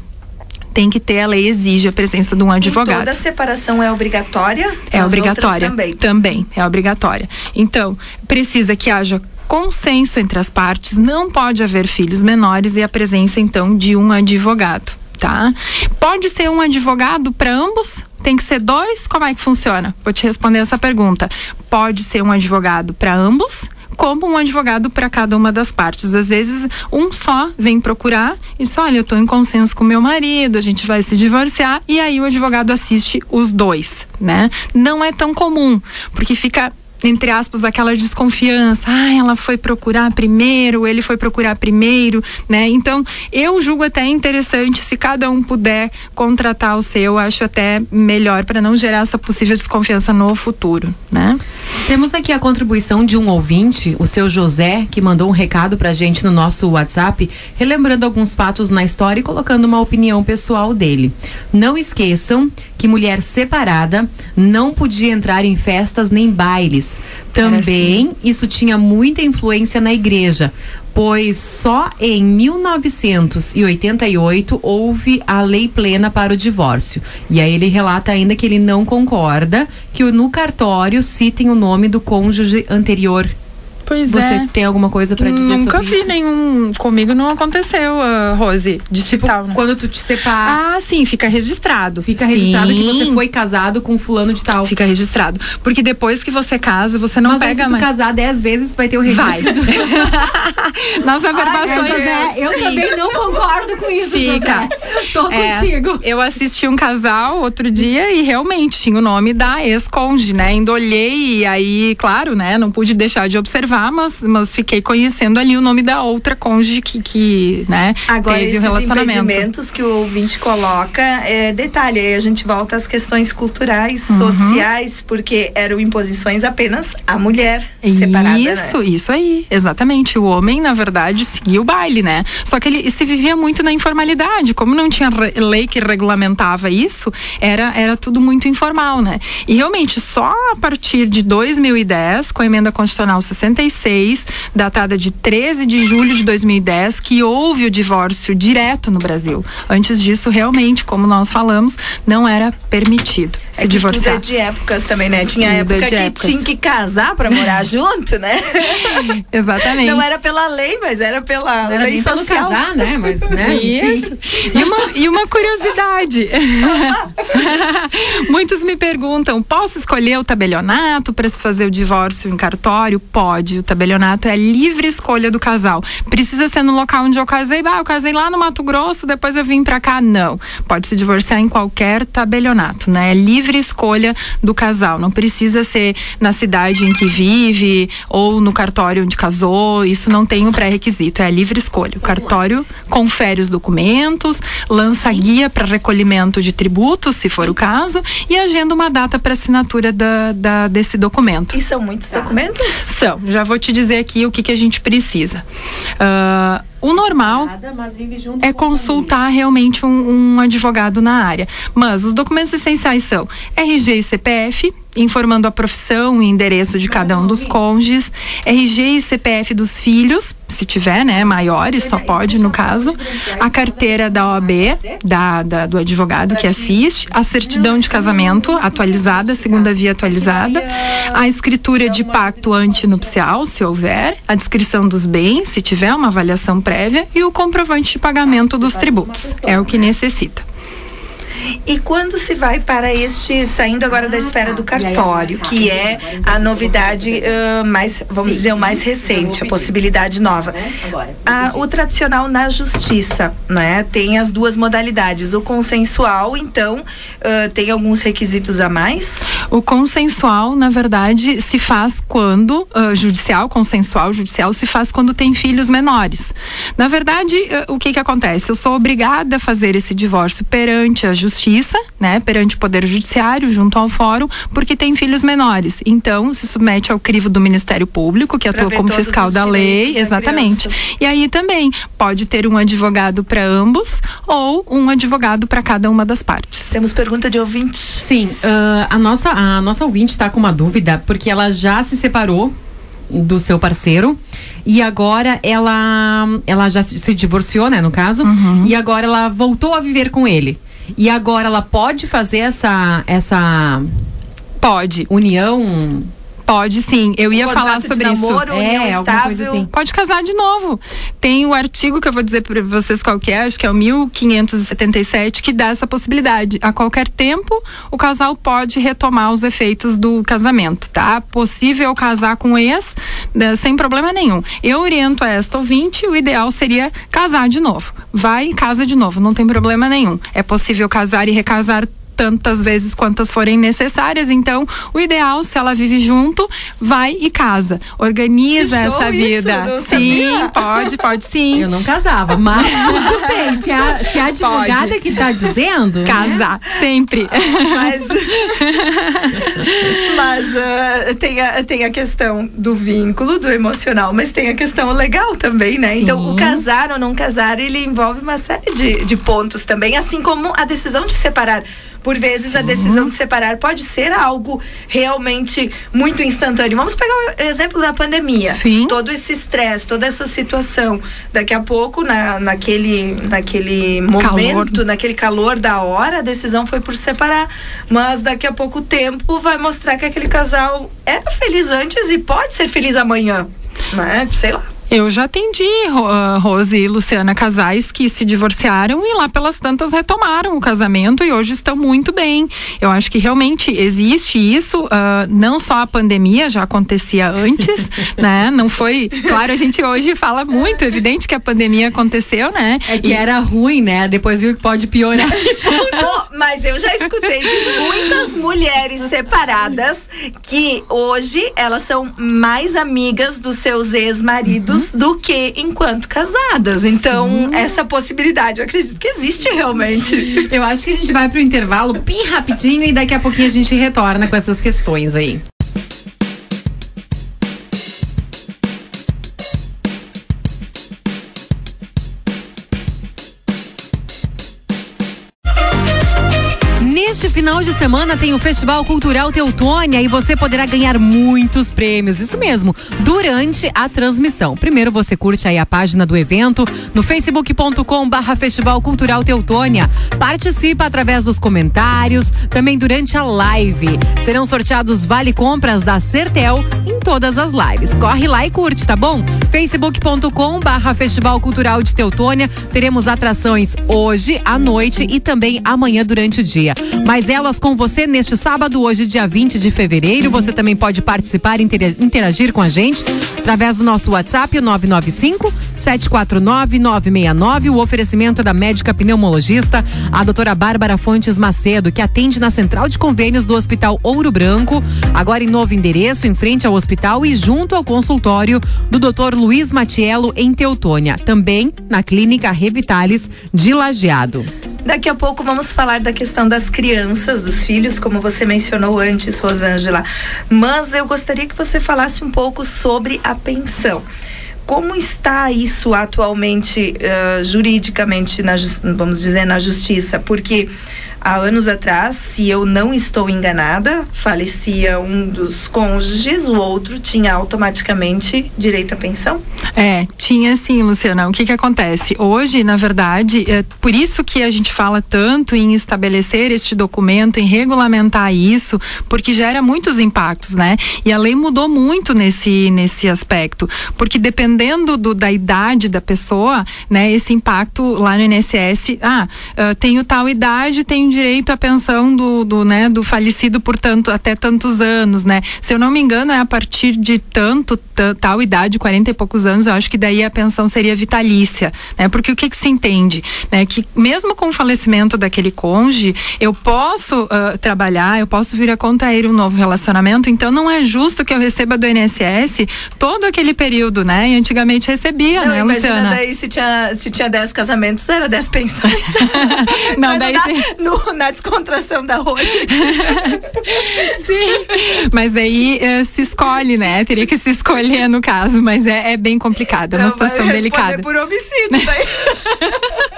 tem que ter, a lei exige a presença de um advogado. E toda separação é obrigatória? É obrigatória. Também. também, é obrigatória. Então, precisa que haja consenso entre as partes, não pode haver filhos menores e a presença, então, de um advogado. Tá? Pode ser um advogado para ambos? Tem que ser dois? Como é que funciona? Vou te responder essa pergunta. Pode ser um advogado para ambos? Como um advogado para cada uma das partes. Às vezes, um só vem procurar e só, olha, eu estou em consenso com meu marido, a gente vai se divorciar, e aí o advogado assiste os dois, né? Não é tão comum, porque fica entre aspas, aquela desconfiança. Ah, ela foi procurar primeiro, ele foi procurar primeiro, né? Então, eu julgo até interessante se cada um puder contratar o seu, acho até melhor para não gerar essa possível desconfiança no futuro, né? Temos aqui a contribuição de um ouvinte, o seu José, que mandou um recado pra gente no nosso WhatsApp, relembrando alguns fatos na história e colocando uma opinião pessoal dele. Não esqueçam que mulher separada não podia entrar em festas nem bailes. Também assim. isso tinha muita influência na igreja, pois só em 1988 houve a lei plena para o divórcio. E aí ele relata ainda que ele não concorda que no cartório citem o nome do cônjuge anterior Pois Você é. tem alguma coisa para dizer Nunca sobre vi isso? nenhum. Comigo não aconteceu, uh, Rose, de Tipo, citar, né? quando tu te separa, Ah, sim, fica registrado. fica registrado que você Sim, foi casado com fulano de tal. Fica registrado. Porque depois que você casa, você não Mas pega se tu mais. casar dez vezes, tu vai ter o registro. Vai. Nas averbações. José, eu sim. também não concordo com isso, Fica. José. Tô É, contigo. Eu assisti um casal outro dia e realmente tinha o nome da ex-conde, né? Ainda olhei e aí, claro, né? Não pude deixar de observar, mas, mas fiquei conhecendo ali o nome da outra conde que, que né? Agora, teve o relacionamento. impedimentos que o ouvinte coloca, é, detalhe, aí a gente volta às questões culturais, Uhum. sociais, porque eram imposições apenas à mulher separada, Isso, né? isso aí, exatamente. O homem, na verdade, seguia o baile, né? Só que ele se vivia muito na informalidade. Como não tinha lei que regulamentava isso, era, era tudo muito informal, né? E realmente, só a partir de 2010, com a emenda constitucional 66, datada de 13 de julho de 2010, que houve o divórcio direto no Brasil. Antes disso, realmente, como nós falamos, não era permitido se É que divorciar. tudo é de épocas também, né? Tinha Tudo é época de que épocas. tinha que casar pra morar junto, né? Exatamente. Não era pela lei, mas era pela Não era lei nem pelo social. casar, né? Mas, né? Isso. E uma, e uma curiosidade. Muitos me perguntam: posso escolher o tabelionato para se fazer o divórcio em cartório? Pode. O tabelionato é livre escolha do casal. Precisa ser no local onde eu casei. Ah, eu casei lá no Mato Grosso, depois eu vim para cá. Não. Pode se divorciar em qualquer tabelionato, né? É livre escolha do casal. Não precisa ser na cidade em que vive ou no cartório onde casou. Isso não tem um pré-requisito. É livre escolha. O cartório confere os documentos, lança guia para recolhimento de tributos, se for o caso, e agenda uma data para assinatura da, da- desse documento. E são muitos documentos? São, já vou te dizer aqui o que, que a gente precisa. Ah, o normal é consultar realmente um, um advogado na área. Mas os documentos essenciais são RG e CPF, informando a profissão e endereço de cada um dos cônjuges, RG e CPF dos filhos, se tiver, né, maiores, só pode no caso, a carteira da OAB, da, da- do advogado que assiste, a certidão de casamento atualizada, segunda via atualizada, a escritura de pacto antinupcial, se houver, a descrição dos bens, se tiver uma avaliação prévia, e o comprovante de pagamento dos tributos. É o que necessita. E quando se vai para este, saindo agora da esfera do cartório, que é a novidade ah, mais, vamos dizer, o mais recente, a possibilidade nova. Ah, o tradicional na justiça, né? Tem as duas modalidades. O consensual, então, ah, tem alguns requisitos a mais. O consensual, na verdade, se faz quando ah, judicial, consensual, judicial se faz quando tem filhos menores. Na verdade, ah, o que que acontece? Eu sou obrigada a fazer esse divórcio perante a justiça, né, perante o poder judiciário, junto ao fórum, porque tem filhos menores. Então, se submete ao crivo do Ministério Público, que Pra atua como fiscal da lei, da exatamente. criança. E aí também pode ter um advogado para ambos ou um advogado para cada uma das partes. Temos pergunta de ouvinte. Sim, ah, a, nossa, a nossa ouvinte está com uma dúvida, porque ela já se separou do seu parceiro e agora ela ela já se se divorciou, né, no caso, e agora ela voltou a viver com ele. E agora ela pode fazer essa essa Pode. união Pode sim, eu ia falar de sobre isso. namoro, união É, estável. assim. Pode casar de novo. Tem o artigo que eu vou dizer para vocês qual que é, acho que é o 1577, que dá essa possibilidade. A qualquer tempo, o casal pode retomar os efeitos do casamento, tá? Possível casar com ex, né, sem problema nenhum. Eu oriento a esta ouvinte, o ideal seria casar de novo. Vai e casa de novo, não tem problema nenhum. É possível casar e recasar tantas vezes quantas forem necessárias. Então, o ideal, se ela vive junto, vai e casa. Organiza essa vida. Isso, sim, pode, pode sim. Eu não casava, mas tudo bem. Se a, se a advogada pode. que tá dizendo. Casar, né? sempre. Mas, mas uh, tem, a, tem a questão do vínculo, do emocional, mas tem a questão legal também, né? Sim. Então, o casar ou não casar, ele envolve uma série de, de pontos também, assim como a decisão de separar. Por vezes a decisão de separar pode ser algo realmente muito instantâneo. Vamos pegar o exemplo da pandemia. Sim. Todo esse estresse, toda essa situação. Daqui a pouco, na, naquele, naquele momento, calor. naquele calor da hora, a decisão foi por separar. Mas daqui a pouco tempo vai mostrar que aquele casal era feliz antes e pode ser feliz amanhã. Né? Sei lá. Eu já atendi, uh, Rose e Luciana, casais que se divorciaram e lá pelas tantas retomaram o casamento e hoje estão muito bem. Eu acho que realmente existe isso, uh, não só a pandemia já acontecia antes, né? Não foi, claro, a gente hoje fala muito, evidente que a pandemia aconteceu, né? É que e... era ruim, né? Depois viu que pode piorar. mas eu já escutei de muitas mulheres separadas que hoje elas são mais amigas dos seus ex-maridos do que enquanto casadas. Então, Sim. essa possibilidade, eu acredito que existe realmente. Eu acho que a gente vai pro intervalo bem rapidinho e daqui a pouquinho a gente retorna com essas questões aí. Final de semana tem o Festival Cultural Teutônia e você poderá ganhar muitos prêmios. Isso mesmo, durante a transmissão. Primeiro você curte aí a página do evento no facebook.com barra Festival Cultural Teutônia. Participa através dos comentários, também durante a live. Serão sorteados vale compras da Sertel em todas as lives. Corre lá e curte, tá bom? facebook.com barra Festival Cultural de Teutônia. Teremos atrações hoje à noite e também amanhã durante o dia. Mas elas com você neste sábado, hoje, dia 20 de fevereiro. Você também pode participar e interagir com a gente através do nosso WhatsApp, 995 749 969. O oferecimento é da médica pneumologista, a doutora Bárbara Fontes Macedo, que atende na central de convênios do Hospital Ouro Branco, agora em novo endereço, em frente ao hospital e junto ao consultório do doutor Luiz Matiello, em Teutônia. Também na clínica Revitalis de Lajeado. Daqui a pouco vamos falar da questão das crianças, dos filhos, como você mencionou antes, Rosângela. Mas eu gostaria que você falasse um pouco sobre a pensão. Como está isso atualmente, uh, juridicamente, na, vamos dizer, na justiça? Porque há anos atrás, se eu não estou enganada, falecia um dos cônjuges, o outro tinha automaticamente direito à pensão? É, tinha sim, Luciana. O que que acontece? Hoje, na verdade, é por isso que a gente fala tanto em estabelecer este documento, em regulamentar isso, porque gera muitos impactos, né? E a lei mudou muito nesse nesse aspecto, porque dependendo do, da idade da pessoa, né, esse impacto lá no INSS, ah, uh, tenho tal idade, tenho direito à pensão do, do, né, do falecido por tanto, até tantos anos, né? Se eu não me engano, é a partir de tanto, tal idade, 40 e poucos anos, eu acho que daí a pensão seria vitalícia, né? Porque o que que se entende, né? Que mesmo com o falecimento daquele cônjuge, eu posso uh, trabalhar, eu posso vir a contrair um novo relacionamento, então não é justo que eu receba do INSS todo aquele período, né? E antigamente recebia, não, né, Luciana? daí se tinha, se tinha 10 casamentos, era 10 pensões. não, daí no, na descontração da Rose. Sim. Mas daí uh, se escolhe, né? Teria que se escolher no caso, mas é, é bem complicado, é uma situação delicada. por homicídio, daí.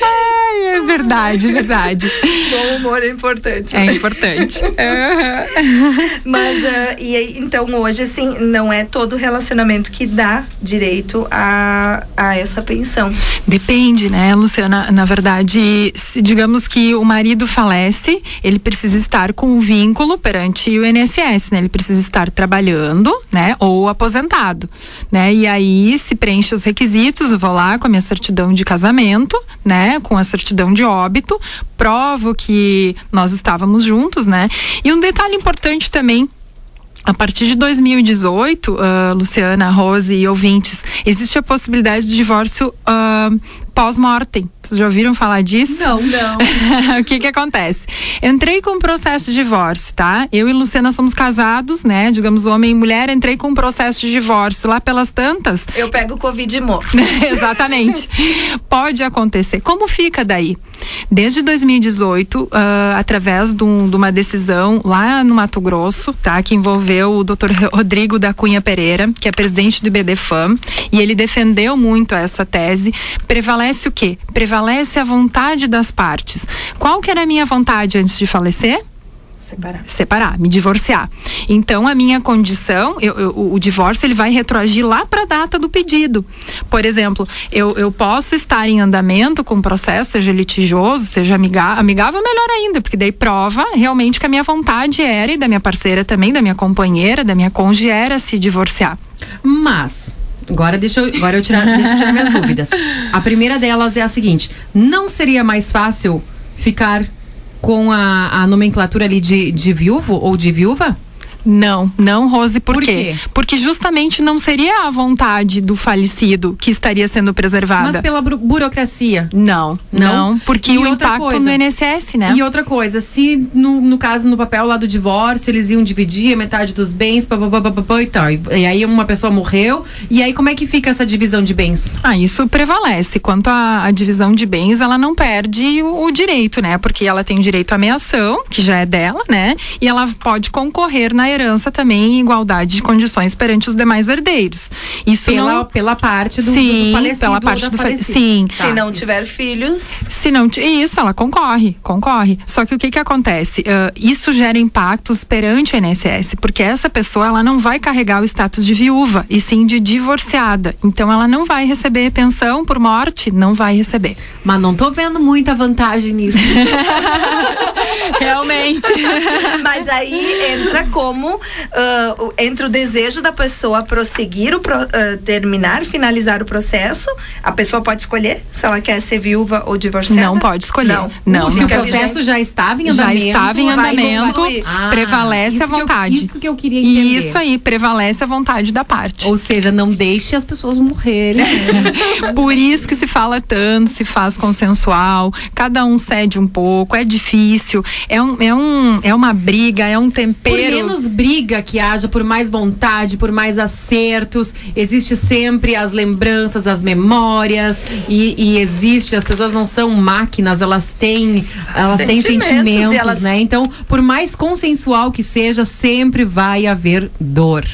Ai, é verdade, verdade. Bom humor é importante. É importante. Mas, uh, e aí, então, hoje, assim, não é todo relacionamento que dá direito a, a essa pensão. Depende, né, Luciana? Na verdade, se, digamos que o marido falece, ele precisa estar com um vínculo perante o INSS, né? Ele precisa estar trabalhando, né? Ou aposentado, né? E aí se preenche os requisitos, eu vou lá com a minha certidão de casamento, né? Com a certidão de óbito, provo que nós estávamos juntos, né? E um detalhe importante também a partir de 2018, uh, Luciana, Rose e ouvintes, existe a possibilidade de divórcio uh, pós-mortem. Vocês já ouviram falar disso? Não, não. o que que acontece? Entrei com um processo de divórcio, tá? Eu e Luciana somos casados, né? Digamos, homem e mulher, entrei com um processo de divórcio. Lá pelas tantas. Eu pego Covid e morro. Exatamente. Pode acontecer. Como fica daí? Desde 2018, uh, ah, através de, um, de, uma decisão lá no Mato Grosso, tá? Que envolveu o Dr. Rodrigo da Cunha Pereira, que é presidente do BDFAM, e ele defendeu muito essa tese. Prevalece o quê? Prevalece a vontade das partes. Qual que era a minha vontade antes de falecer? Separar. Separar, me divorciar. Então, a minha condição, eu, eu, o divórcio, ele vai retroagir lá para a data do pedido. Por exemplo, eu, eu posso estar em andamento com o processo, seja litigioso, seja amigável, amigável, melhor ainda, porque daí prova realmente que a minha vontade era, e da minha parceira também, da minha companheira, da minha cônjuge, era se divorciar. Mas, Agora deixa eu, agora eu tirar, deixa eu tirar minhas dúvidas. A primeira delas é a seguinte: não seria mais fácil ficar com a, a nomenclatura ali de, de viúvo ou de viúva? Não, não, Rose, por, por quê? quê? Porque justamente não seria a vontade do falecido que estaria sendo preservada. Mas pela burocracia. Não, não, não porque e o impacto coisa, no INSS, né? E outra coisa, se no, no caso, no papel lá do divórcio, eles iam dividir a metade dos bens, papapá, e tal. E aí uma pessoa morreu, e aí como é que fica essa divisão de bens? Ah, isso prevalece. Quanto à divisão de bens, ela não perde o, o direito, né? Porque ela tem direito à meação, que já é dela, né? E ela pode concorrer na herança também em igualdade de condições perante os demais herdeiros. Isso pela, não... pela parte do, sim, do falecido. Pela parte do falecido. Sim. Tá. Se não tiver filhos. Se não isso, ela concorre, concorre. Só que o que que acontece? Uh, isso gera impactos perante o INSS, porque essa pessoa ela não vai carregar o status de viúva e sim de divorciada. Então ela não vai receber pensão por morte, não vai receber. Mas não tô vendo muita vantagem nisso. Realmente. Mas aí entra como uh, entre o desejo da pessoa prosseguir o pro, uh, terminar, finalizar o processo, a pessoa pode escolher se ela quer ser viúva ou divorciada? Não pode escolher. Não. não se o processo já estava em andamento, já estava em andamento, ah, prevalece a vontade. Eu, isso que eu queria entender. Isso aí, prevalece a vontade da parte. Ou seja, não deixe as pessoas morrerem. Por isso que se fala tanto, se faz consensual, cada um cede um pouco, é difícil, é, um, é, um, é uma briga, é um tempero. Por menos briga que haja, por mais vontade, por mais acertos, existe sempre as lembranças, as memórias e, e existe, as pessoas não são máquinas, elas têm, elas sentimentos, têm sentimentos, elas... né? Então, por mais consensual que seja, sempre vai haver dor.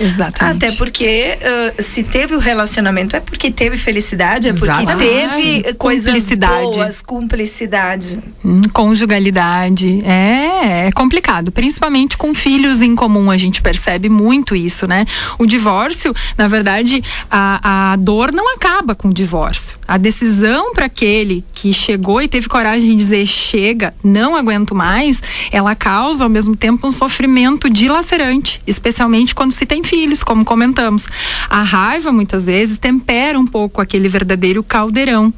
Exatamente. Até porque uh, se teve o relacionamento é porque teve felicidade, é porque Exatamente. teve coisas boas, cumplicidade. Hum, conjugalidade. É, é complicado, principalmente com filhos em comum, a gente percebe muito isso, né? O divórcio, na verdade, a, a dor não acaba com o divórcio. A decisão para aquele que chegou e teve coragem de dizer chega, não aguento mais, ela causa ao mesmo tempo um sofrimento dilacerante, especialmente quando se tem filhos, como comentamos. A raiva, muitas vezes, tempera um pouco aquele verdadeiro caldeirão.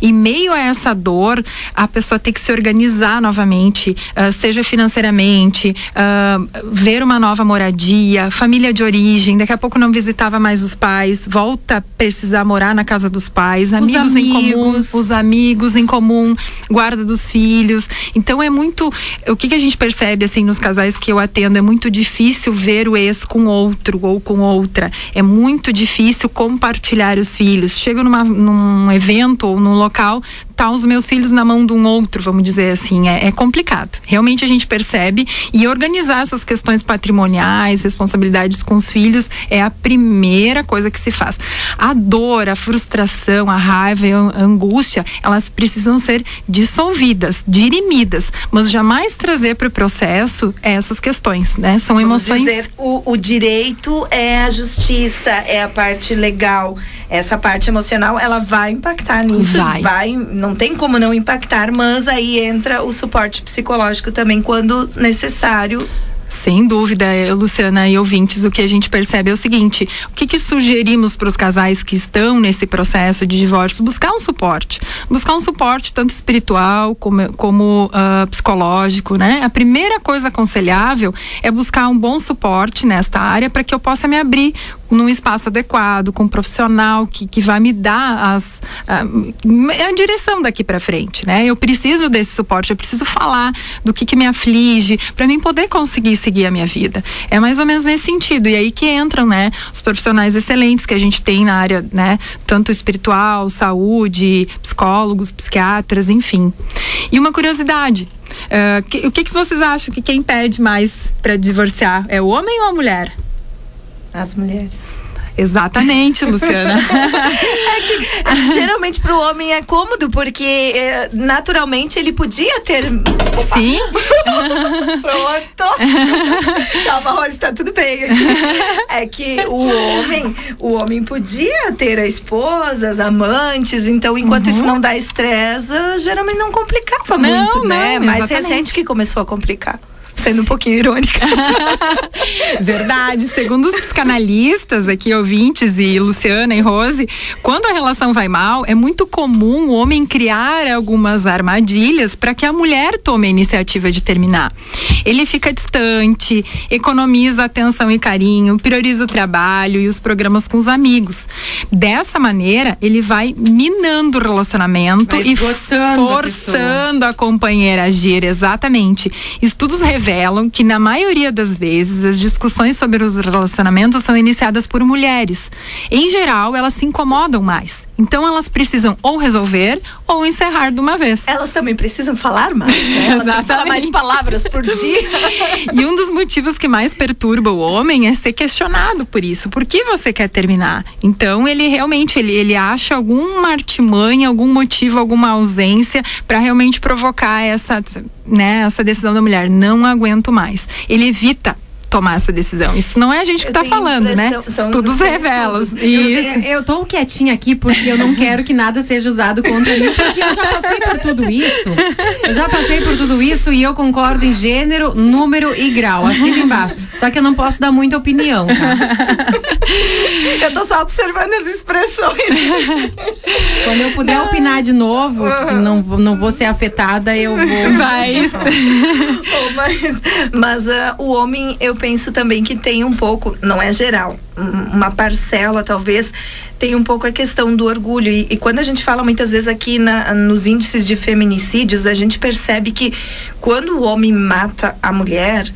E meio a essa dor, a pessoa tem que se organizar novamente, uh, seja financeiramente, uh, ver uma nova moradia, família de origem, daqui a pouco não visitava mais os pais, volta a precisar morar na casa dos pais, amigos, amigos em comum, os amigos em comum, guarda dos filhos. Então é muito. O que, que a gente percebe assim nos casais que eu atendo? É muito difícil ver o ex com outro outro ou com outra. É muito difícil compartilhar os filhos. Chego numa, num evento ou num local, tá os meus filhos na mão de um outro, vamos dizer assim. É, é complicado. Realmente a gente percebe e organizar essas questões patrimoniais, responsabilidades com os filhos é a primeira coisa que se faz. A dor, a frustração, a raiva e a angústia, elas precisam ser dissolvidas, dirimidas, mas jamais trazer para o processo essas questões, né? São vamos emoções. Dizer, o, o direito direito é a justiça, é a parte legal. Essa parte emocional, ela vai impactar nisso. Vai. vai. Não tem como não impactar, mas aí entra o suporte psicológico também quando necessário sem dúvida, Luciana e ouvintes, o que a gente percebe é o seguinte: o que, que sugerimos para os casais que estão nesse processo de divórcio? Buscar um suporte. Buscar um suporte tanto espiritual como, como uh, psicológico, né? A primeira coisa aconselhável é buscar um bom suporte nesta área para que eu possa me abrir num espaço adequado, com um profissional que, que vai me dar as, a, a direção daqui para frente, né? Eu preciso desse suporte, eu preciso falar do que, que me aflige para mim poder conseguir seguir a minha vida. É mais ou menos nesse sentido. E aí que entram, né, os profissionais excelentes que a gente tem na área, né, tanto espiritual, saúde, psicólogos, psiquiatras, enfim. E uma curiosidade, Uh, que, o que, que vocês acham que quem pede mais para divorciar é o homem ou a mulher? As mulheres. Exatamente, Luciana. é que geralmente para o homem é cômodo porque é, naturalmente ele podia ter. Opa. Sim. Pronto. Calma, Rose, tá tudo bem. É que o homem, o homem podia ter a esposa, as amantes, então enquanto uhum. isso não dá estresse, geralmente não complicava não, muito, né? Não, Mais recente que começou a complicar sendo um pouquinho irônica. Verdade. Segundo os psicanalistas aqui, ouvintes e Luciana e Rose, quando a relação vai mal, é muito comum o homem criar algumas armadilhas para que a mulher tome a iniciativa de terminar. Ele fica distante, economiza atenção e carinho, prioriza o trabalho e os programas com os amigos. Dessa maneira, ele vai minando o relacionamento vai e forçando a, a companheira a agir. Exatamente. Estudos revelam revelam que, na maioria das vezes, as discussões sobre os relacionamentos são iniciadas por mulheres. Em geral, elas se incomodam mais. Então, elas precisam ou resolver ou encerrar de uma vez. Elas também precisam falar mais. Né? Elas Exatamente. falar mais palavras por dia. e um dos motivos que mais perturba o homem é ser questionado por isso. Por que você quer terminar? Então, ele realmente ele, ele acha alguma artimanha, algum motivo, alguma ausência para realmente provocar essa, né, essa decisão da mulher. Não aguento mais. Ele evita tomar essa decisão. Isso não é a gente que está falando, né? Estudos revelam. Isso. Eu, eu tô quietinha aqui porque eu não quero que nada seja usado contra mim, porque eu já passei por tudo isso. Eu já passei por tudo isso e eu concordo em gênero, número e grau, assim embaixo. Só que eu não posso dar muita opinião, tá? Eu tô só observando as expressões. Quando eu puder opinar de novo, que não, não vou ser afetada, eu vou. Vai. oh, mas mas uh, o homem, eu penso também que tem um pouco, não é geral, uma parcela talvez, tem um pouco a questão do orgulho. E, e quando a gente fala muitas vezes aqui na, nos índices de feminicídios, a gente percebe que quando o homem mata a mulher,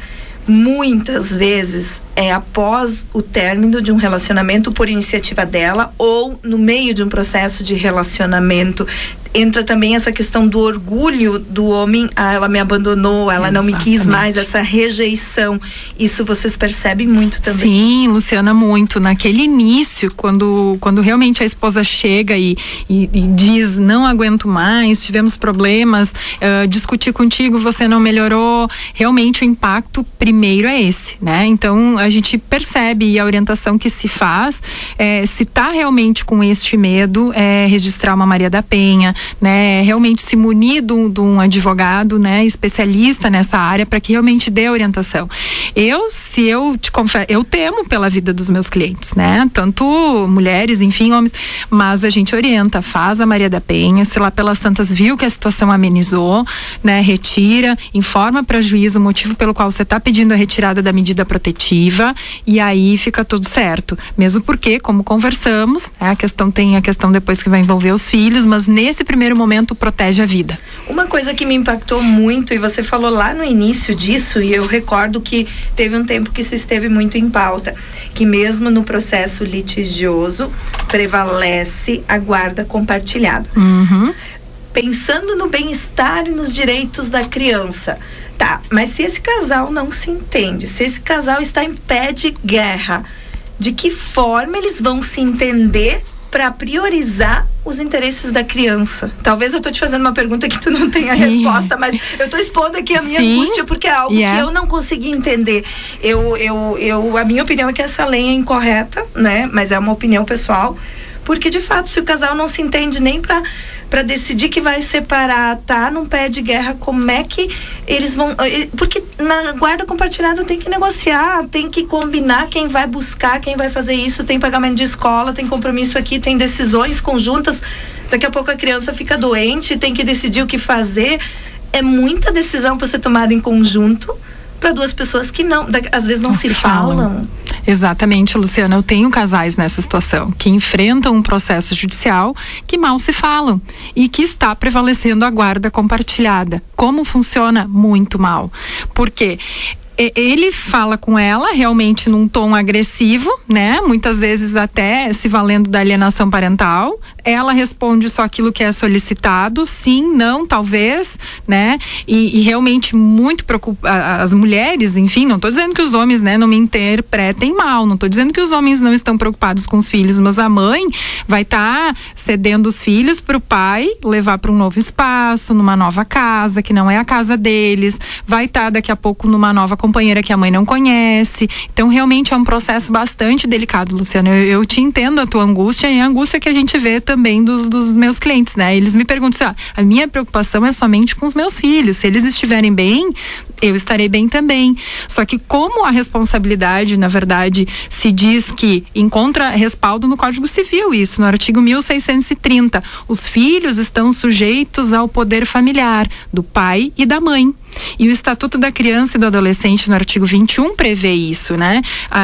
muitas vezes é após o término de um relacionamento por iniciativa dela ou no meio de um processo de relacionamento. Entra também essa questão do orgulho do homem, ah, ela me abandonou, ela Exatamente. não me quis mais, essa rejeição. Isso vocês percebem muito também. Sim, Luciana, muito. Naquele início, quando, quando realmente a esposa chega e, e, e diz: Não aguento mais, tivemos problemas, uh, discuti contigo, você não melhorou. Realmente o impacto primeiro é esse, né? Então, a gente percebe e a orientação que se faz, é, se está realmente com este medo, é registrar uma Maria da Penha, né? Realmente se munir de um, de um advogado, né? Especialista nessa área para que realmente dê orientação. Eu, se eu te confesso, eu temo pela vida dos meus clientes, né? Tanto mulheres, enfim, homens, mas a gente orienta, faz a Maria da Penha, se lá pelas tantas viu que a situação amenizou, né? Retira, informa para juiz o motivo pelo qual você está pedindo a retirada da medida protetiva e aí fica tudo certo. Mesmo porque, como conversamos, é, a questão tem a questão depois que vai envolver os filhos, mas nesse primeiro momento protege a vida. Uma coisa que me impactou muito, e você falou lá no início disso, e eu recordo que teve um tempo que isso esteve muito em pauta, que mesmo no processo litigioso prevalece a guarda compartilhada. Uhum. Pensando no bem-estar e nos direitos da criança Tá, mas se esse casal não se entende, se esse casal está em pé de guerra, de que forma eles vão se entender para priorizar os interesses da criança? Talvez eu tô te fazendo uma pergunta que tu não tenha Sim. resposta, mas eu tô expondo aqui a minha Sim. angústia porque é algo yeah. que eu não consegui entender. Eu, eu, eu, a minha opinião é que essa lei é incorreta, né? Mas é uma opinião pessoal porque, de fato, se o casal não se entende nem para decidir que vai separar, tá num pé de guerra, como é que eles vão. Eh, porque na guarda compartilhada tem que negociar, tem que combinar quem vai buscar, quem vai fazer isso, tem pagamento de escola, tem compromisso aqui, tem decisões conjuntas. Daqui a pouco a criança fica doente, tem que decidir o que fazer. É muita decisão para ser tomada em conjunto para duas pessoas que não, às vezes não, não se, se falam. falam. Exatamente, Luciana. Eu tenho casais nessa situação que enfrentam um processo judicial que mal se falam e que está prevalecendo a guarda compartilhada. Como funciona? Muito mal. Porque ele fala com ela realmente num tom agressivo, né? Muitas vezes até se valendo da alienação parental. Ela responde só aquilo que é solicitado, sim, não, talvez, né? E, e realmente muito preocupa as mulheres, enfim, não estou dizendo que os homens, né, não me interpretem mal, não estou dizendo que os homens não estão preocupados com os filhos, mas a mãe vai estar tá cedendo os filhos para o pai levar para um novo espaço, numa nova casa que não é a casa deles, vai estar tá daqui a pouco numa nova companheira que a mãe não conhece. Então, realmente é um processo bastante delicado, Luciano. Eu, eu te entendo a tua angústia e a angústia que a gente vê também dos, dos meus clientes, né? Eles me perguntam assim, ah, a minha preocupação é somente com os meus filhos. Se eles estiverem bem, eu estarei bem também. Só que como a responsabilidade, na verdade, se diz que encontra respaldo no Código Civil, isso no artigo 1630, os filhos estão sujeitos ao poder familiar do pai e da mãe. E o Estatuto da Criança e do Adolescente, no artigo 21, prevê isso, né?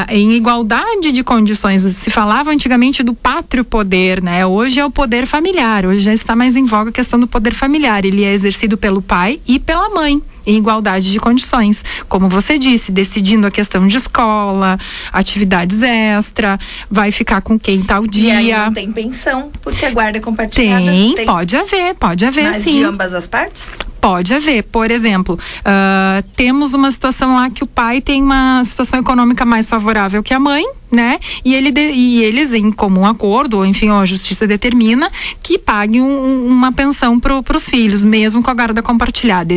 Em igualdade de condições. Se falava antigamente do pátrio poder, né? Hoje é o poder familiar. Hoje já está mais em voga a questão do poder familiar. Ele é exercido pelo pai e pela mãe em igualdade de condições. Como você disse, decidindo a questão de escola, atividades extra, vai ficar com quem tal dia. E aí não tem pensão, porque a guarda compartilhada tem, tem. pode haver, pode haver Mas sim. de ambas as partes? Pode haver. Por exemplo, uh, temos uma situação lá que o pai tem uma situação econômica mais favorável que a mãe, né? E, ele de, e eles, em comum acordo, ou enfim, a justiça determina que pague um, uma pensão para os filhos, mesmo com a guarda compartilhada.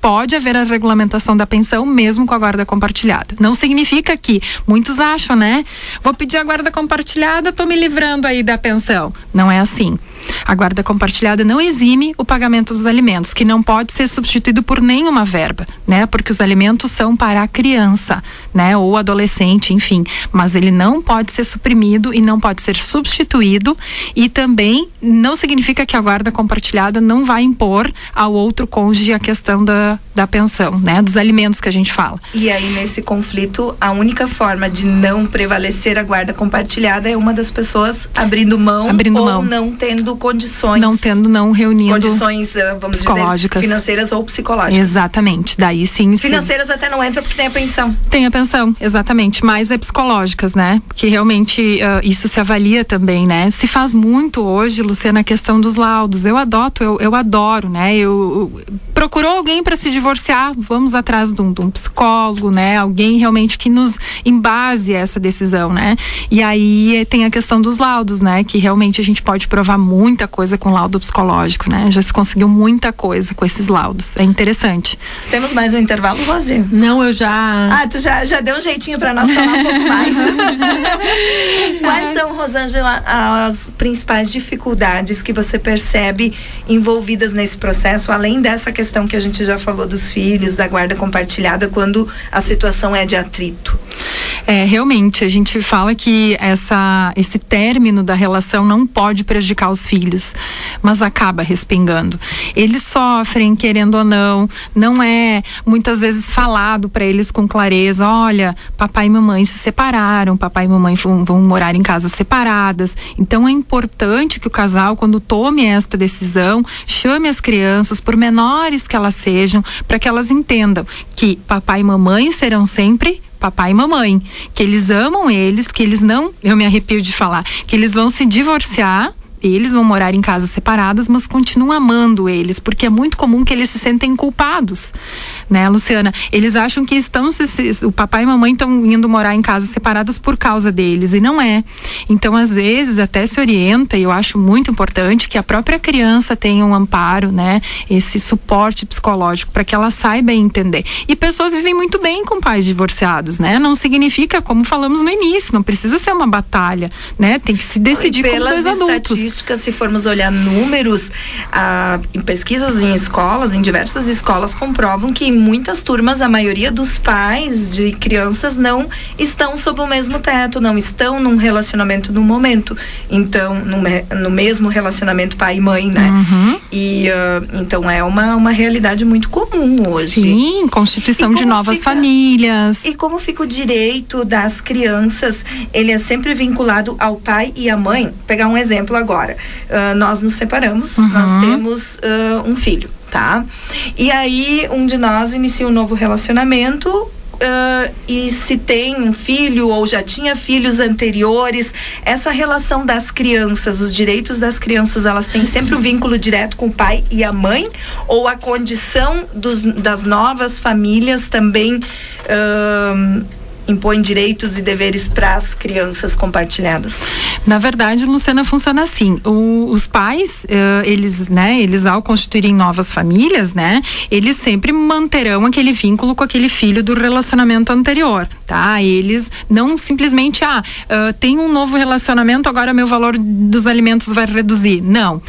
Pode haver a regulamentação da pensão, mesmo com a guarda compartilhada. Não significa que muitos acham, né? Vou pedir a guarda compartilhada, tô me livrando aí da pensão. Não é assim. A guarda compartilhada não exime o pagamento dos alimentos, que não pode ser substituído por nenhuma verba, né? Porque os alimentos são para a criança, né? Ou adolescente, enfim. Mas ele não pode ser suprimido e não pode ser substituído e também não significa que a guarda compartilhada não vai impor ao outro cônjuge a questão da, da pensão, né? Dos alimentos que a gente fala. E aí nesse conflito, a única forma de não prevalecer a guarda compartilhada é uma das pessoas abrindo mão abrindo ou mão. não tendo condições. Não tendo, não reunindo. Condições, eh, vamos psicológicas. dizer, financeiras ou psicológicas. Exatamente. Daí sim. Financeiras sim. até não entra porque tem a pensão. Tem a pensão, exatamente. Mas é psicológicas, né? Que realmente uh, isso se avalia também, né? Se faz muito hoje, Luciana, a questão dos laudos. Eu adoto, eu, eu adoro, né? Eu, eu procurou alguém para se divorciar, vamos atrás de um, de um, psicólogo, né? Alguém realmente que nos embase essa decisão, né? E aí tem a questão dos laudos, né? Que realmente a gente pode provar muito muita coisa com laudo psicológico, né? Já se conseguiu muita coisa com esses laudos. É interessante. Temos mais um intervalo, Rosi? Não, eu já. Ah, tu já, já deu um jeitinho para nós falar um pouco mais. Quais são, Rosângela, as principais dificuldades que você percebe envolvidas nesse processo, além dessa questão que a gente já falou dos filhos, da guarda compartilhada, quando a situação é de atrito? É, realmente, a gente fala que essa, esse término da relação não pode prejudicar os filhos, mas acaba respingando. Eles sofrem, querendo ou não, não é muitas vezes falado para eles com clareza: olha, papai e mamãe se separaram, papai e mamãe vão, vão morar em casas separadas. Então é importante que o casal, quando tome esta decisão, chame as crianças, por menores que elas sejam, para que elas entendam que papai e mamãe serão sempre papai e mamãe, que eles amam eles, que eles não, eu me arrepio de falar, que eles vão se divorciar eles vão morar em casas separadas, mas continuam amando eles, porque é muito comum que eles se sentem culpados, né, Luciana? Eles acham que estão se, se, o papai e mamãe estão indo morar em casas separadas por causa deles e não é. Então, às vezes até se orienta e eu acho muito importante que a própria criança tenha um amparo, né, esse suporte psicológico para que ela saiba entender. E pessoas vivem muito bem com pais divorciados, né? Não significa, como falamos no início, não precisa ser uma batalha, né? Tem que se decidir como dois adultos estatísticas, se formos olhar números, ah, em pesquisas em escolas, em diversas escolas comprovam que em muitas turmas a maioria dos pais de crianças não estão sob o mesmo teto, não estão num relacionamento no momento. Então, no, no mesmo relacionamento pai e mãe, né? Uhum. E uh, então é uma, uma realidade muito comum hoje. Sim, constituição de novas fica, famílias. E como fica o direito das crianças? Ele é sempre vinculado ao pai e à mãe. Vou pegar um exemplo agora. Uh, nós nos separamos, uhum. nós temos uh, um filho, tá? E aí um de nós inicia um novo relacionamento Uh, e se tem um filho ou já tinha filhos anteriores, essa relação das crianças, os direitos das crianças, elas têm sempre um vínculo direto com o pai e a mãe? Ou a condição dos, das novas famílias também. Impõe direitos e deveres para as crianças compartilhadas? Na verdade, Luciana, funciona assim. O, os pais, uh, eles, né, eles ao constituírem novas famílias, né, eles sempre manterão aquele vínculo com aquele filho do relacionamento anterior, tá? Eles não simplesmente, ah, uh, tem um novo relacionamento, agora meu valor dos alimentos vai reduzir. Não.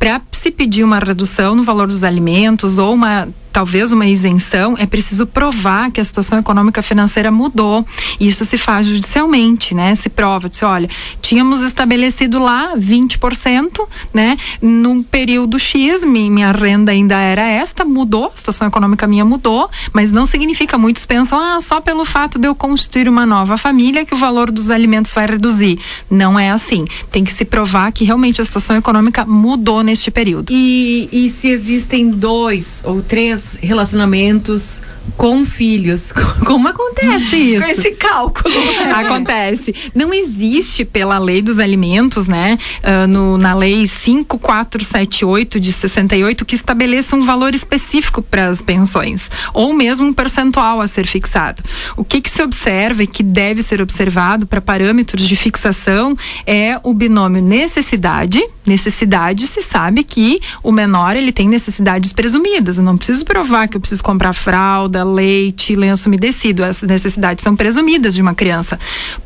Para se pedir uma redução no valor dos alimentos ou uma talvez uma isenção, é preciso provar que a situação econômica financeira mudou. Isso se faz judicialmente, né? Se prova, diz, olha, tínhamos estabelecido lá 20%, né? Num período X, minha renda ainda era esta, mudou, a situação econômica minha mudou, mas não significa, muitos pensam, ah, só pelo fato de eu constituir uma nova família que o valor dos alimentos vai reduzir. Não é assim. Tem que se provar que realmente a situação econômica mudou neste período. E, e se existem dois ou três relacionamentos com filhos. Como acontece isso? Com esse cálculo. acontece. Não existe pela lei dos alimentos, né? Uh, no, na lei 5478 de 68 que estabeleça um valor específico para as pensões ou mesmo um percentual a ser fixado. O que que se observa e que deve ser observado para parâmetros de fixação é o binômio necessidade. Necessidade se sabe que o menor ele tem necessidades presumidas. Eu não preciso provar que eu preciso comprar fralda, leite, lenço umedecido. As necessidades são presumidas de uma criança.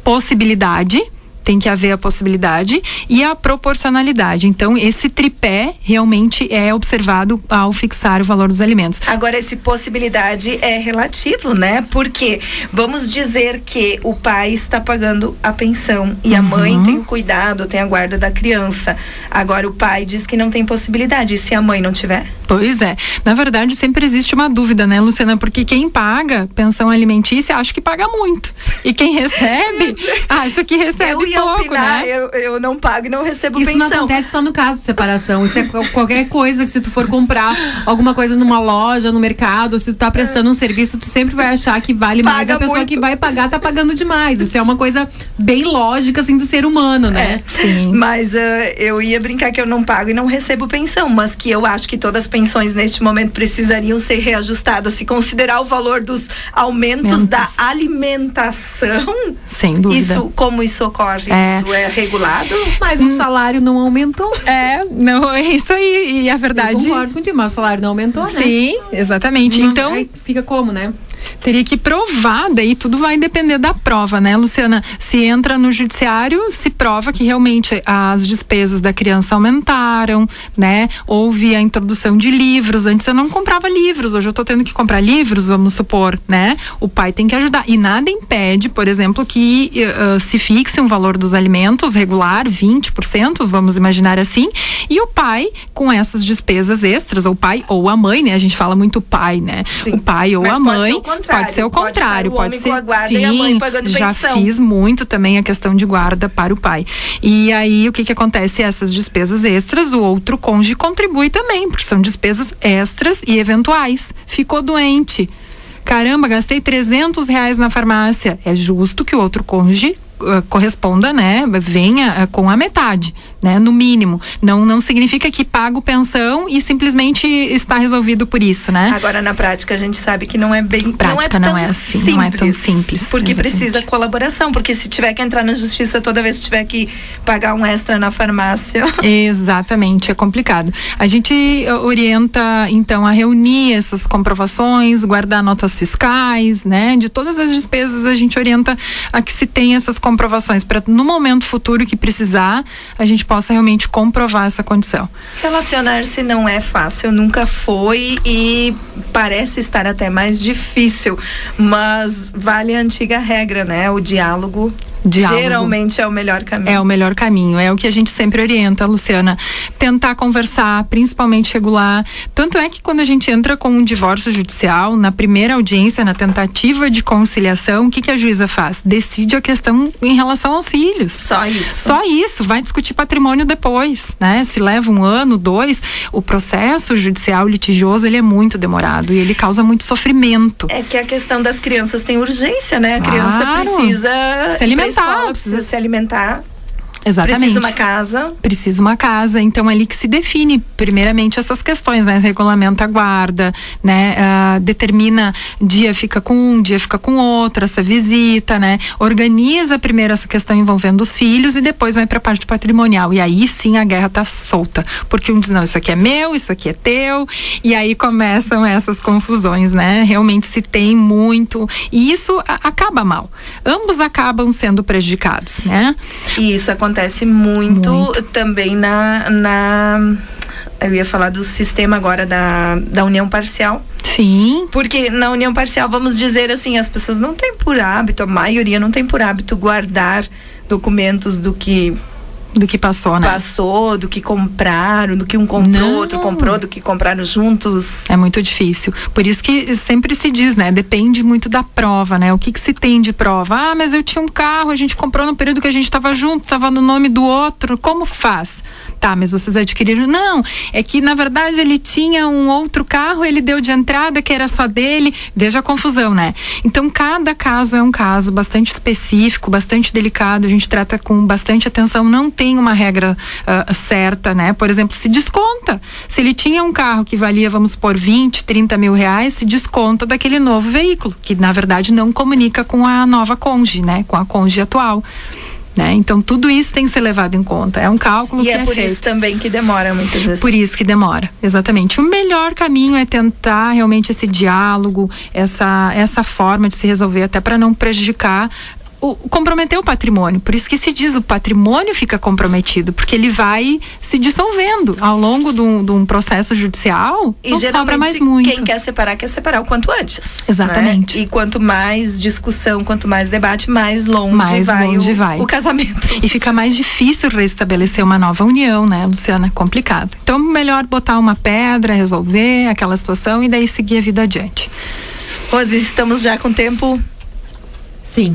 Possibilidade tem que haver a possibilidade e a proporcionalidade. Então, esse tripé realmente é observado ao fixar o valor dos alimentos. Agora, esse possibilidade é relativo, né? Porque vamos dizer que o pai está pagando a pensão e uhum. a mãe tem o cuidado, tem a guarda da criança. Agora, o pai diz que não tem possibilidade. E se a mãe não tiver? Pois é. Na verdade, sempre existe uma dúvida, né, Luciana? Porque quem paga pensão alimentícia acha que paga muito. E quem recebe acha que recebe pouco, opinar, né? Eu, eu não pago e não recebo isso pensão. Isso não acontece só no caso de separação. Isso é qualquer coisa que se tu for comprar alguma coisa numa loja, no mercado, se tu tá prestando um serviço, tu sempre vai achar que vale Paga mais. A pessoa muito. que vai pagar tá pagando demais. Isso é uma coisa bem lógica, assim, do ser humano, né? É. Sim. Mas uh, eu ia brincar que eu não pago e não recebo pensão, mas que eu acho que todas as pensões neste momento precisariam ser reajustadas. Se considerar o valor dos aumentos, aumentos. da alimentação. Sem dúvida. Isso, como isso ocorre? É. Isso é regulado? Mas o hum. salário não aumentou. É, não, é isso aí. E a verdade. Eu concordo contigo, mas o salário não aumentou, né? Sim, exatamente. Não, então. Fica como, né? Teria que provar, daí tudo vai depender da prova, né, Luciana? Se entra no judiciário, se prova que realmente as despesas da criança aumentaram, né? Houve a introdução de livros. Antes eu não comprava livros, hoje eu estou tendo que comprar livros, vamos supor, né? O pai tem que ajudar. E nada impede, por exemplo, que uh, se fixe um valor dos alimentos regular, 20%, vamos imaginar assim, e o pai, com essas despesas extras, ou o pai ou a mãe, né? A gente fala muito pai, né? Sim. O pai ou Mas a mãe Pode ser o contrário, pode ser. Pode ser sim, já pensão. fiz muito também a questão de guarda para o pai. E aí o que que acontece? Essas despesas extras, o outro cônjuge contribui também, porque são despesas extras e eventuais. Ficou doente. Caramba, gastei 300 reais na farmácia. É justo que o outro cônjuge corresponda, né, venha uh, com a metade, né, no mínimo. Não não significa que pago pensão e simplesmente está resolvido por isso, né? Agora na prática a gente sabe que não é bem prática não é, não é assim, simples, não é tão simples. Porque exatamente. precisa colaboração, porque se tiver que entrar na justiça toda vez que tiver que pagar um extra na farmácia. Exatamente, é complicado. A gente uh, orienta então a reunir essas comprovações, guardar notas fiscais, né? De todas as despesas a gente orienta a que se tenha essas comprovações comprovações para no momento futuro que precisar, a gente possa realmente comprovar essa condição. Relacionar-se não é fácil, nunca foi e parece estar até mais difícil, mas vale a antiga regra, né? O diálogo Diálogo. Geralmente é o melhor caminho. É o melhor caminho. É o que a gente sempre orienta, Luciana. Tentar conversar, principalmente regular. Tanto é que quando a gente entra com um divórcio judicial, na primeira audiência, na tentativa de conciliação, o que, que a juíza faz? Decide a questão em relação aos filhos. Só isso. Só isso. Vai discutir patrimônio depois, né? Se leva um ano, dois, o processo judicial litigioso ele é muito demorado e ele causa muito sofrimento. É que a questão das crianças tem urgência, né? A claro. criança precisa se alimentar escola, precisa se alimentar. Exatamente. Precisa uma casa. Precisa uma casa. Então, ali que se define, primeiramente, essas questões, né? Regulamenta a guarda, né? Uh, determina dia fica com um, dia fica com outro, essa visita, né? Organiza primeiro essa questão envolvendo os filhos e depois vai para a parte patrimonial. E aí sim a guerra tá solta. Porque um diz, não, isso aqui é meu, isso aqui é teu. E aí começam essas confusões, né? Realmente se tem muito. E isso acaba mal. Ambos acabam sendo prejudicados, né? Isso acontece acontece muito, muito, também na, na. Eu ia falar do sistema agora da, da união parcial. Sim. Porque na união parcial, vamos dizer assim, as pessoas não têm por hábito, a maioria não tem por hábito guardar documentos do que do que passou, né? Passou, do que compraram, do que um comprou, Não. outro comprou, do que compraram juntos. É muito difícil. Por isso que sempre se diz, né? Depende muito da prova, né? O que, que se tem de prova? Ah, mas eu tinha um carro, a gente comprou no período que a gente estava junto, estava no nome do outro. Como faz? Tá, mas vocês adquiriram? Não, é que na verdade ele tinha um outro carro, ele deu de entrada que era só dele. Veja a confusão, né? Então cada caso é um caso bastante específico, bastante delicado. A gente trata com bastante atenção. Não tem uma regra uh, certa, né? Por exemplo, se desconta. Se ele tinha um carro que valia, vamos supor, 20, 30 mil reais, se desconta daquele novo veículo, que na verdade não comunica com a nova conge, né? Com a conge atual. Né? Então tudo isso tem que ser levado em conta. É um cálculo e que é, é por feito. isso também que demora muitas vezes. Por isso que demora, exatamente. O melhor caminho é tentar realmente esse diálogo, essa essa forma de se resolver até para não prejudicar o, comprometer o patrimônio. Por isso que se diz o patrimônio fica comprometido, porque ele vai se dissolvendo ao longo de um, de um processo judicial. E não sobra mais muito. Quem quer separar quer separar o quanto antes. Né? Exatamente. Né? E quanto mais discussão, quanto mais debate, mais longe mais vai, longe o, vai o casamento. E fica mais difícil restabelecer uma nova união, né, Luciana? Complicado. Então, melhor botar uma pedra, resolver aquela situação e daí seguir a vida adiante. Rose, estamos já com tempo? Sim.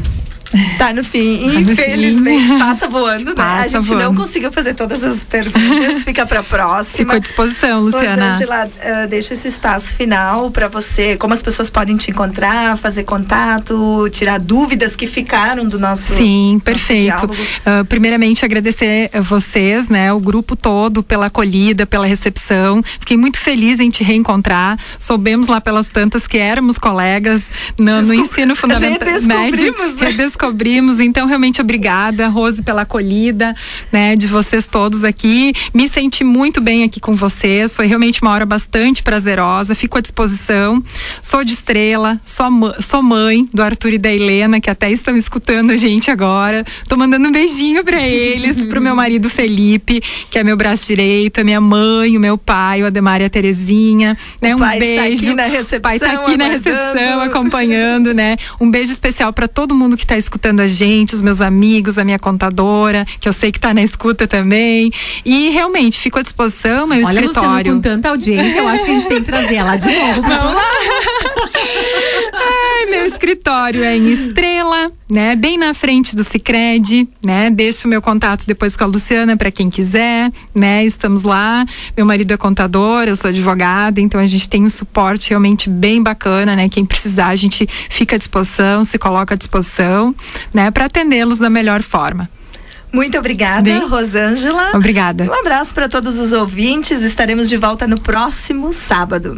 Tá no fim. Tá Infelizmente, no fim. passa voando, né? Passa a gente voando. não conseguiu fazer todas as perguntas, fica pra próxima. Fico à disposição, Luciana. Rosângela, uh, deixa esse espaço final para você, como as pessoas podem te encontrar, fazer contato, tirar dúvidas que ficaram do nosso Sim, nosso perfeito. Uh, primeiramente, agradecer a vocês, né, o grupo todo, pela acolhida, pela recepção. Fiquei muito feliz em te reencontrar. Soubemos lá pelas tantas que éramos colegas no, no ensino fundamental médio. Né? Descobrimos. Então, realmente obrigada, Rose, pela acolhida, né, de vocês todos aqui. Me senti muito bem aqui com vocês. Foi realmente uma hora bastante prazerosa. Fico à disposição. Sou de Estrela, sou, sou mãe do Arthur e da Helena, que até estão escutando a gente agora. Tô mandando um beijinho para eles, pro meu marido Felipe, que é meu braço direito, a minha mãe, o meu pai, o Ademar e a Terezinha, né? Um pai beijo. Está aqui na recepção, o pai está aqui na recepção acompanhando, né? Um beijo especial para todo mundo que está escutando escutando a gente, os meus amigos, a minha contadora, que eu sei que está na escuta também. E realmente, fico à disposição, meu Olha, escritório. Luciana, com tanta audiência, eu acho que a gente tem que trazer ela de novo. Vamos lá. Ai, meu escritório é em Estrela, né? Bem na frente do Cicred, né? Deixo o meu contato depois com a Luciana para quem quiser, né? Estamos lá. Meu marido é contador, eu sou advogada, então a gente tem um suporte realmente bem bacana, né? Quem precisar, a gente fica à disposição, se coloca à disposição, né? Para atendê-los da melhor forma. Muito obrigada, Bem, Rosângela. Obrigada. Um abraço para todos os ouvintes. Estaremos de volta no próximo sábado.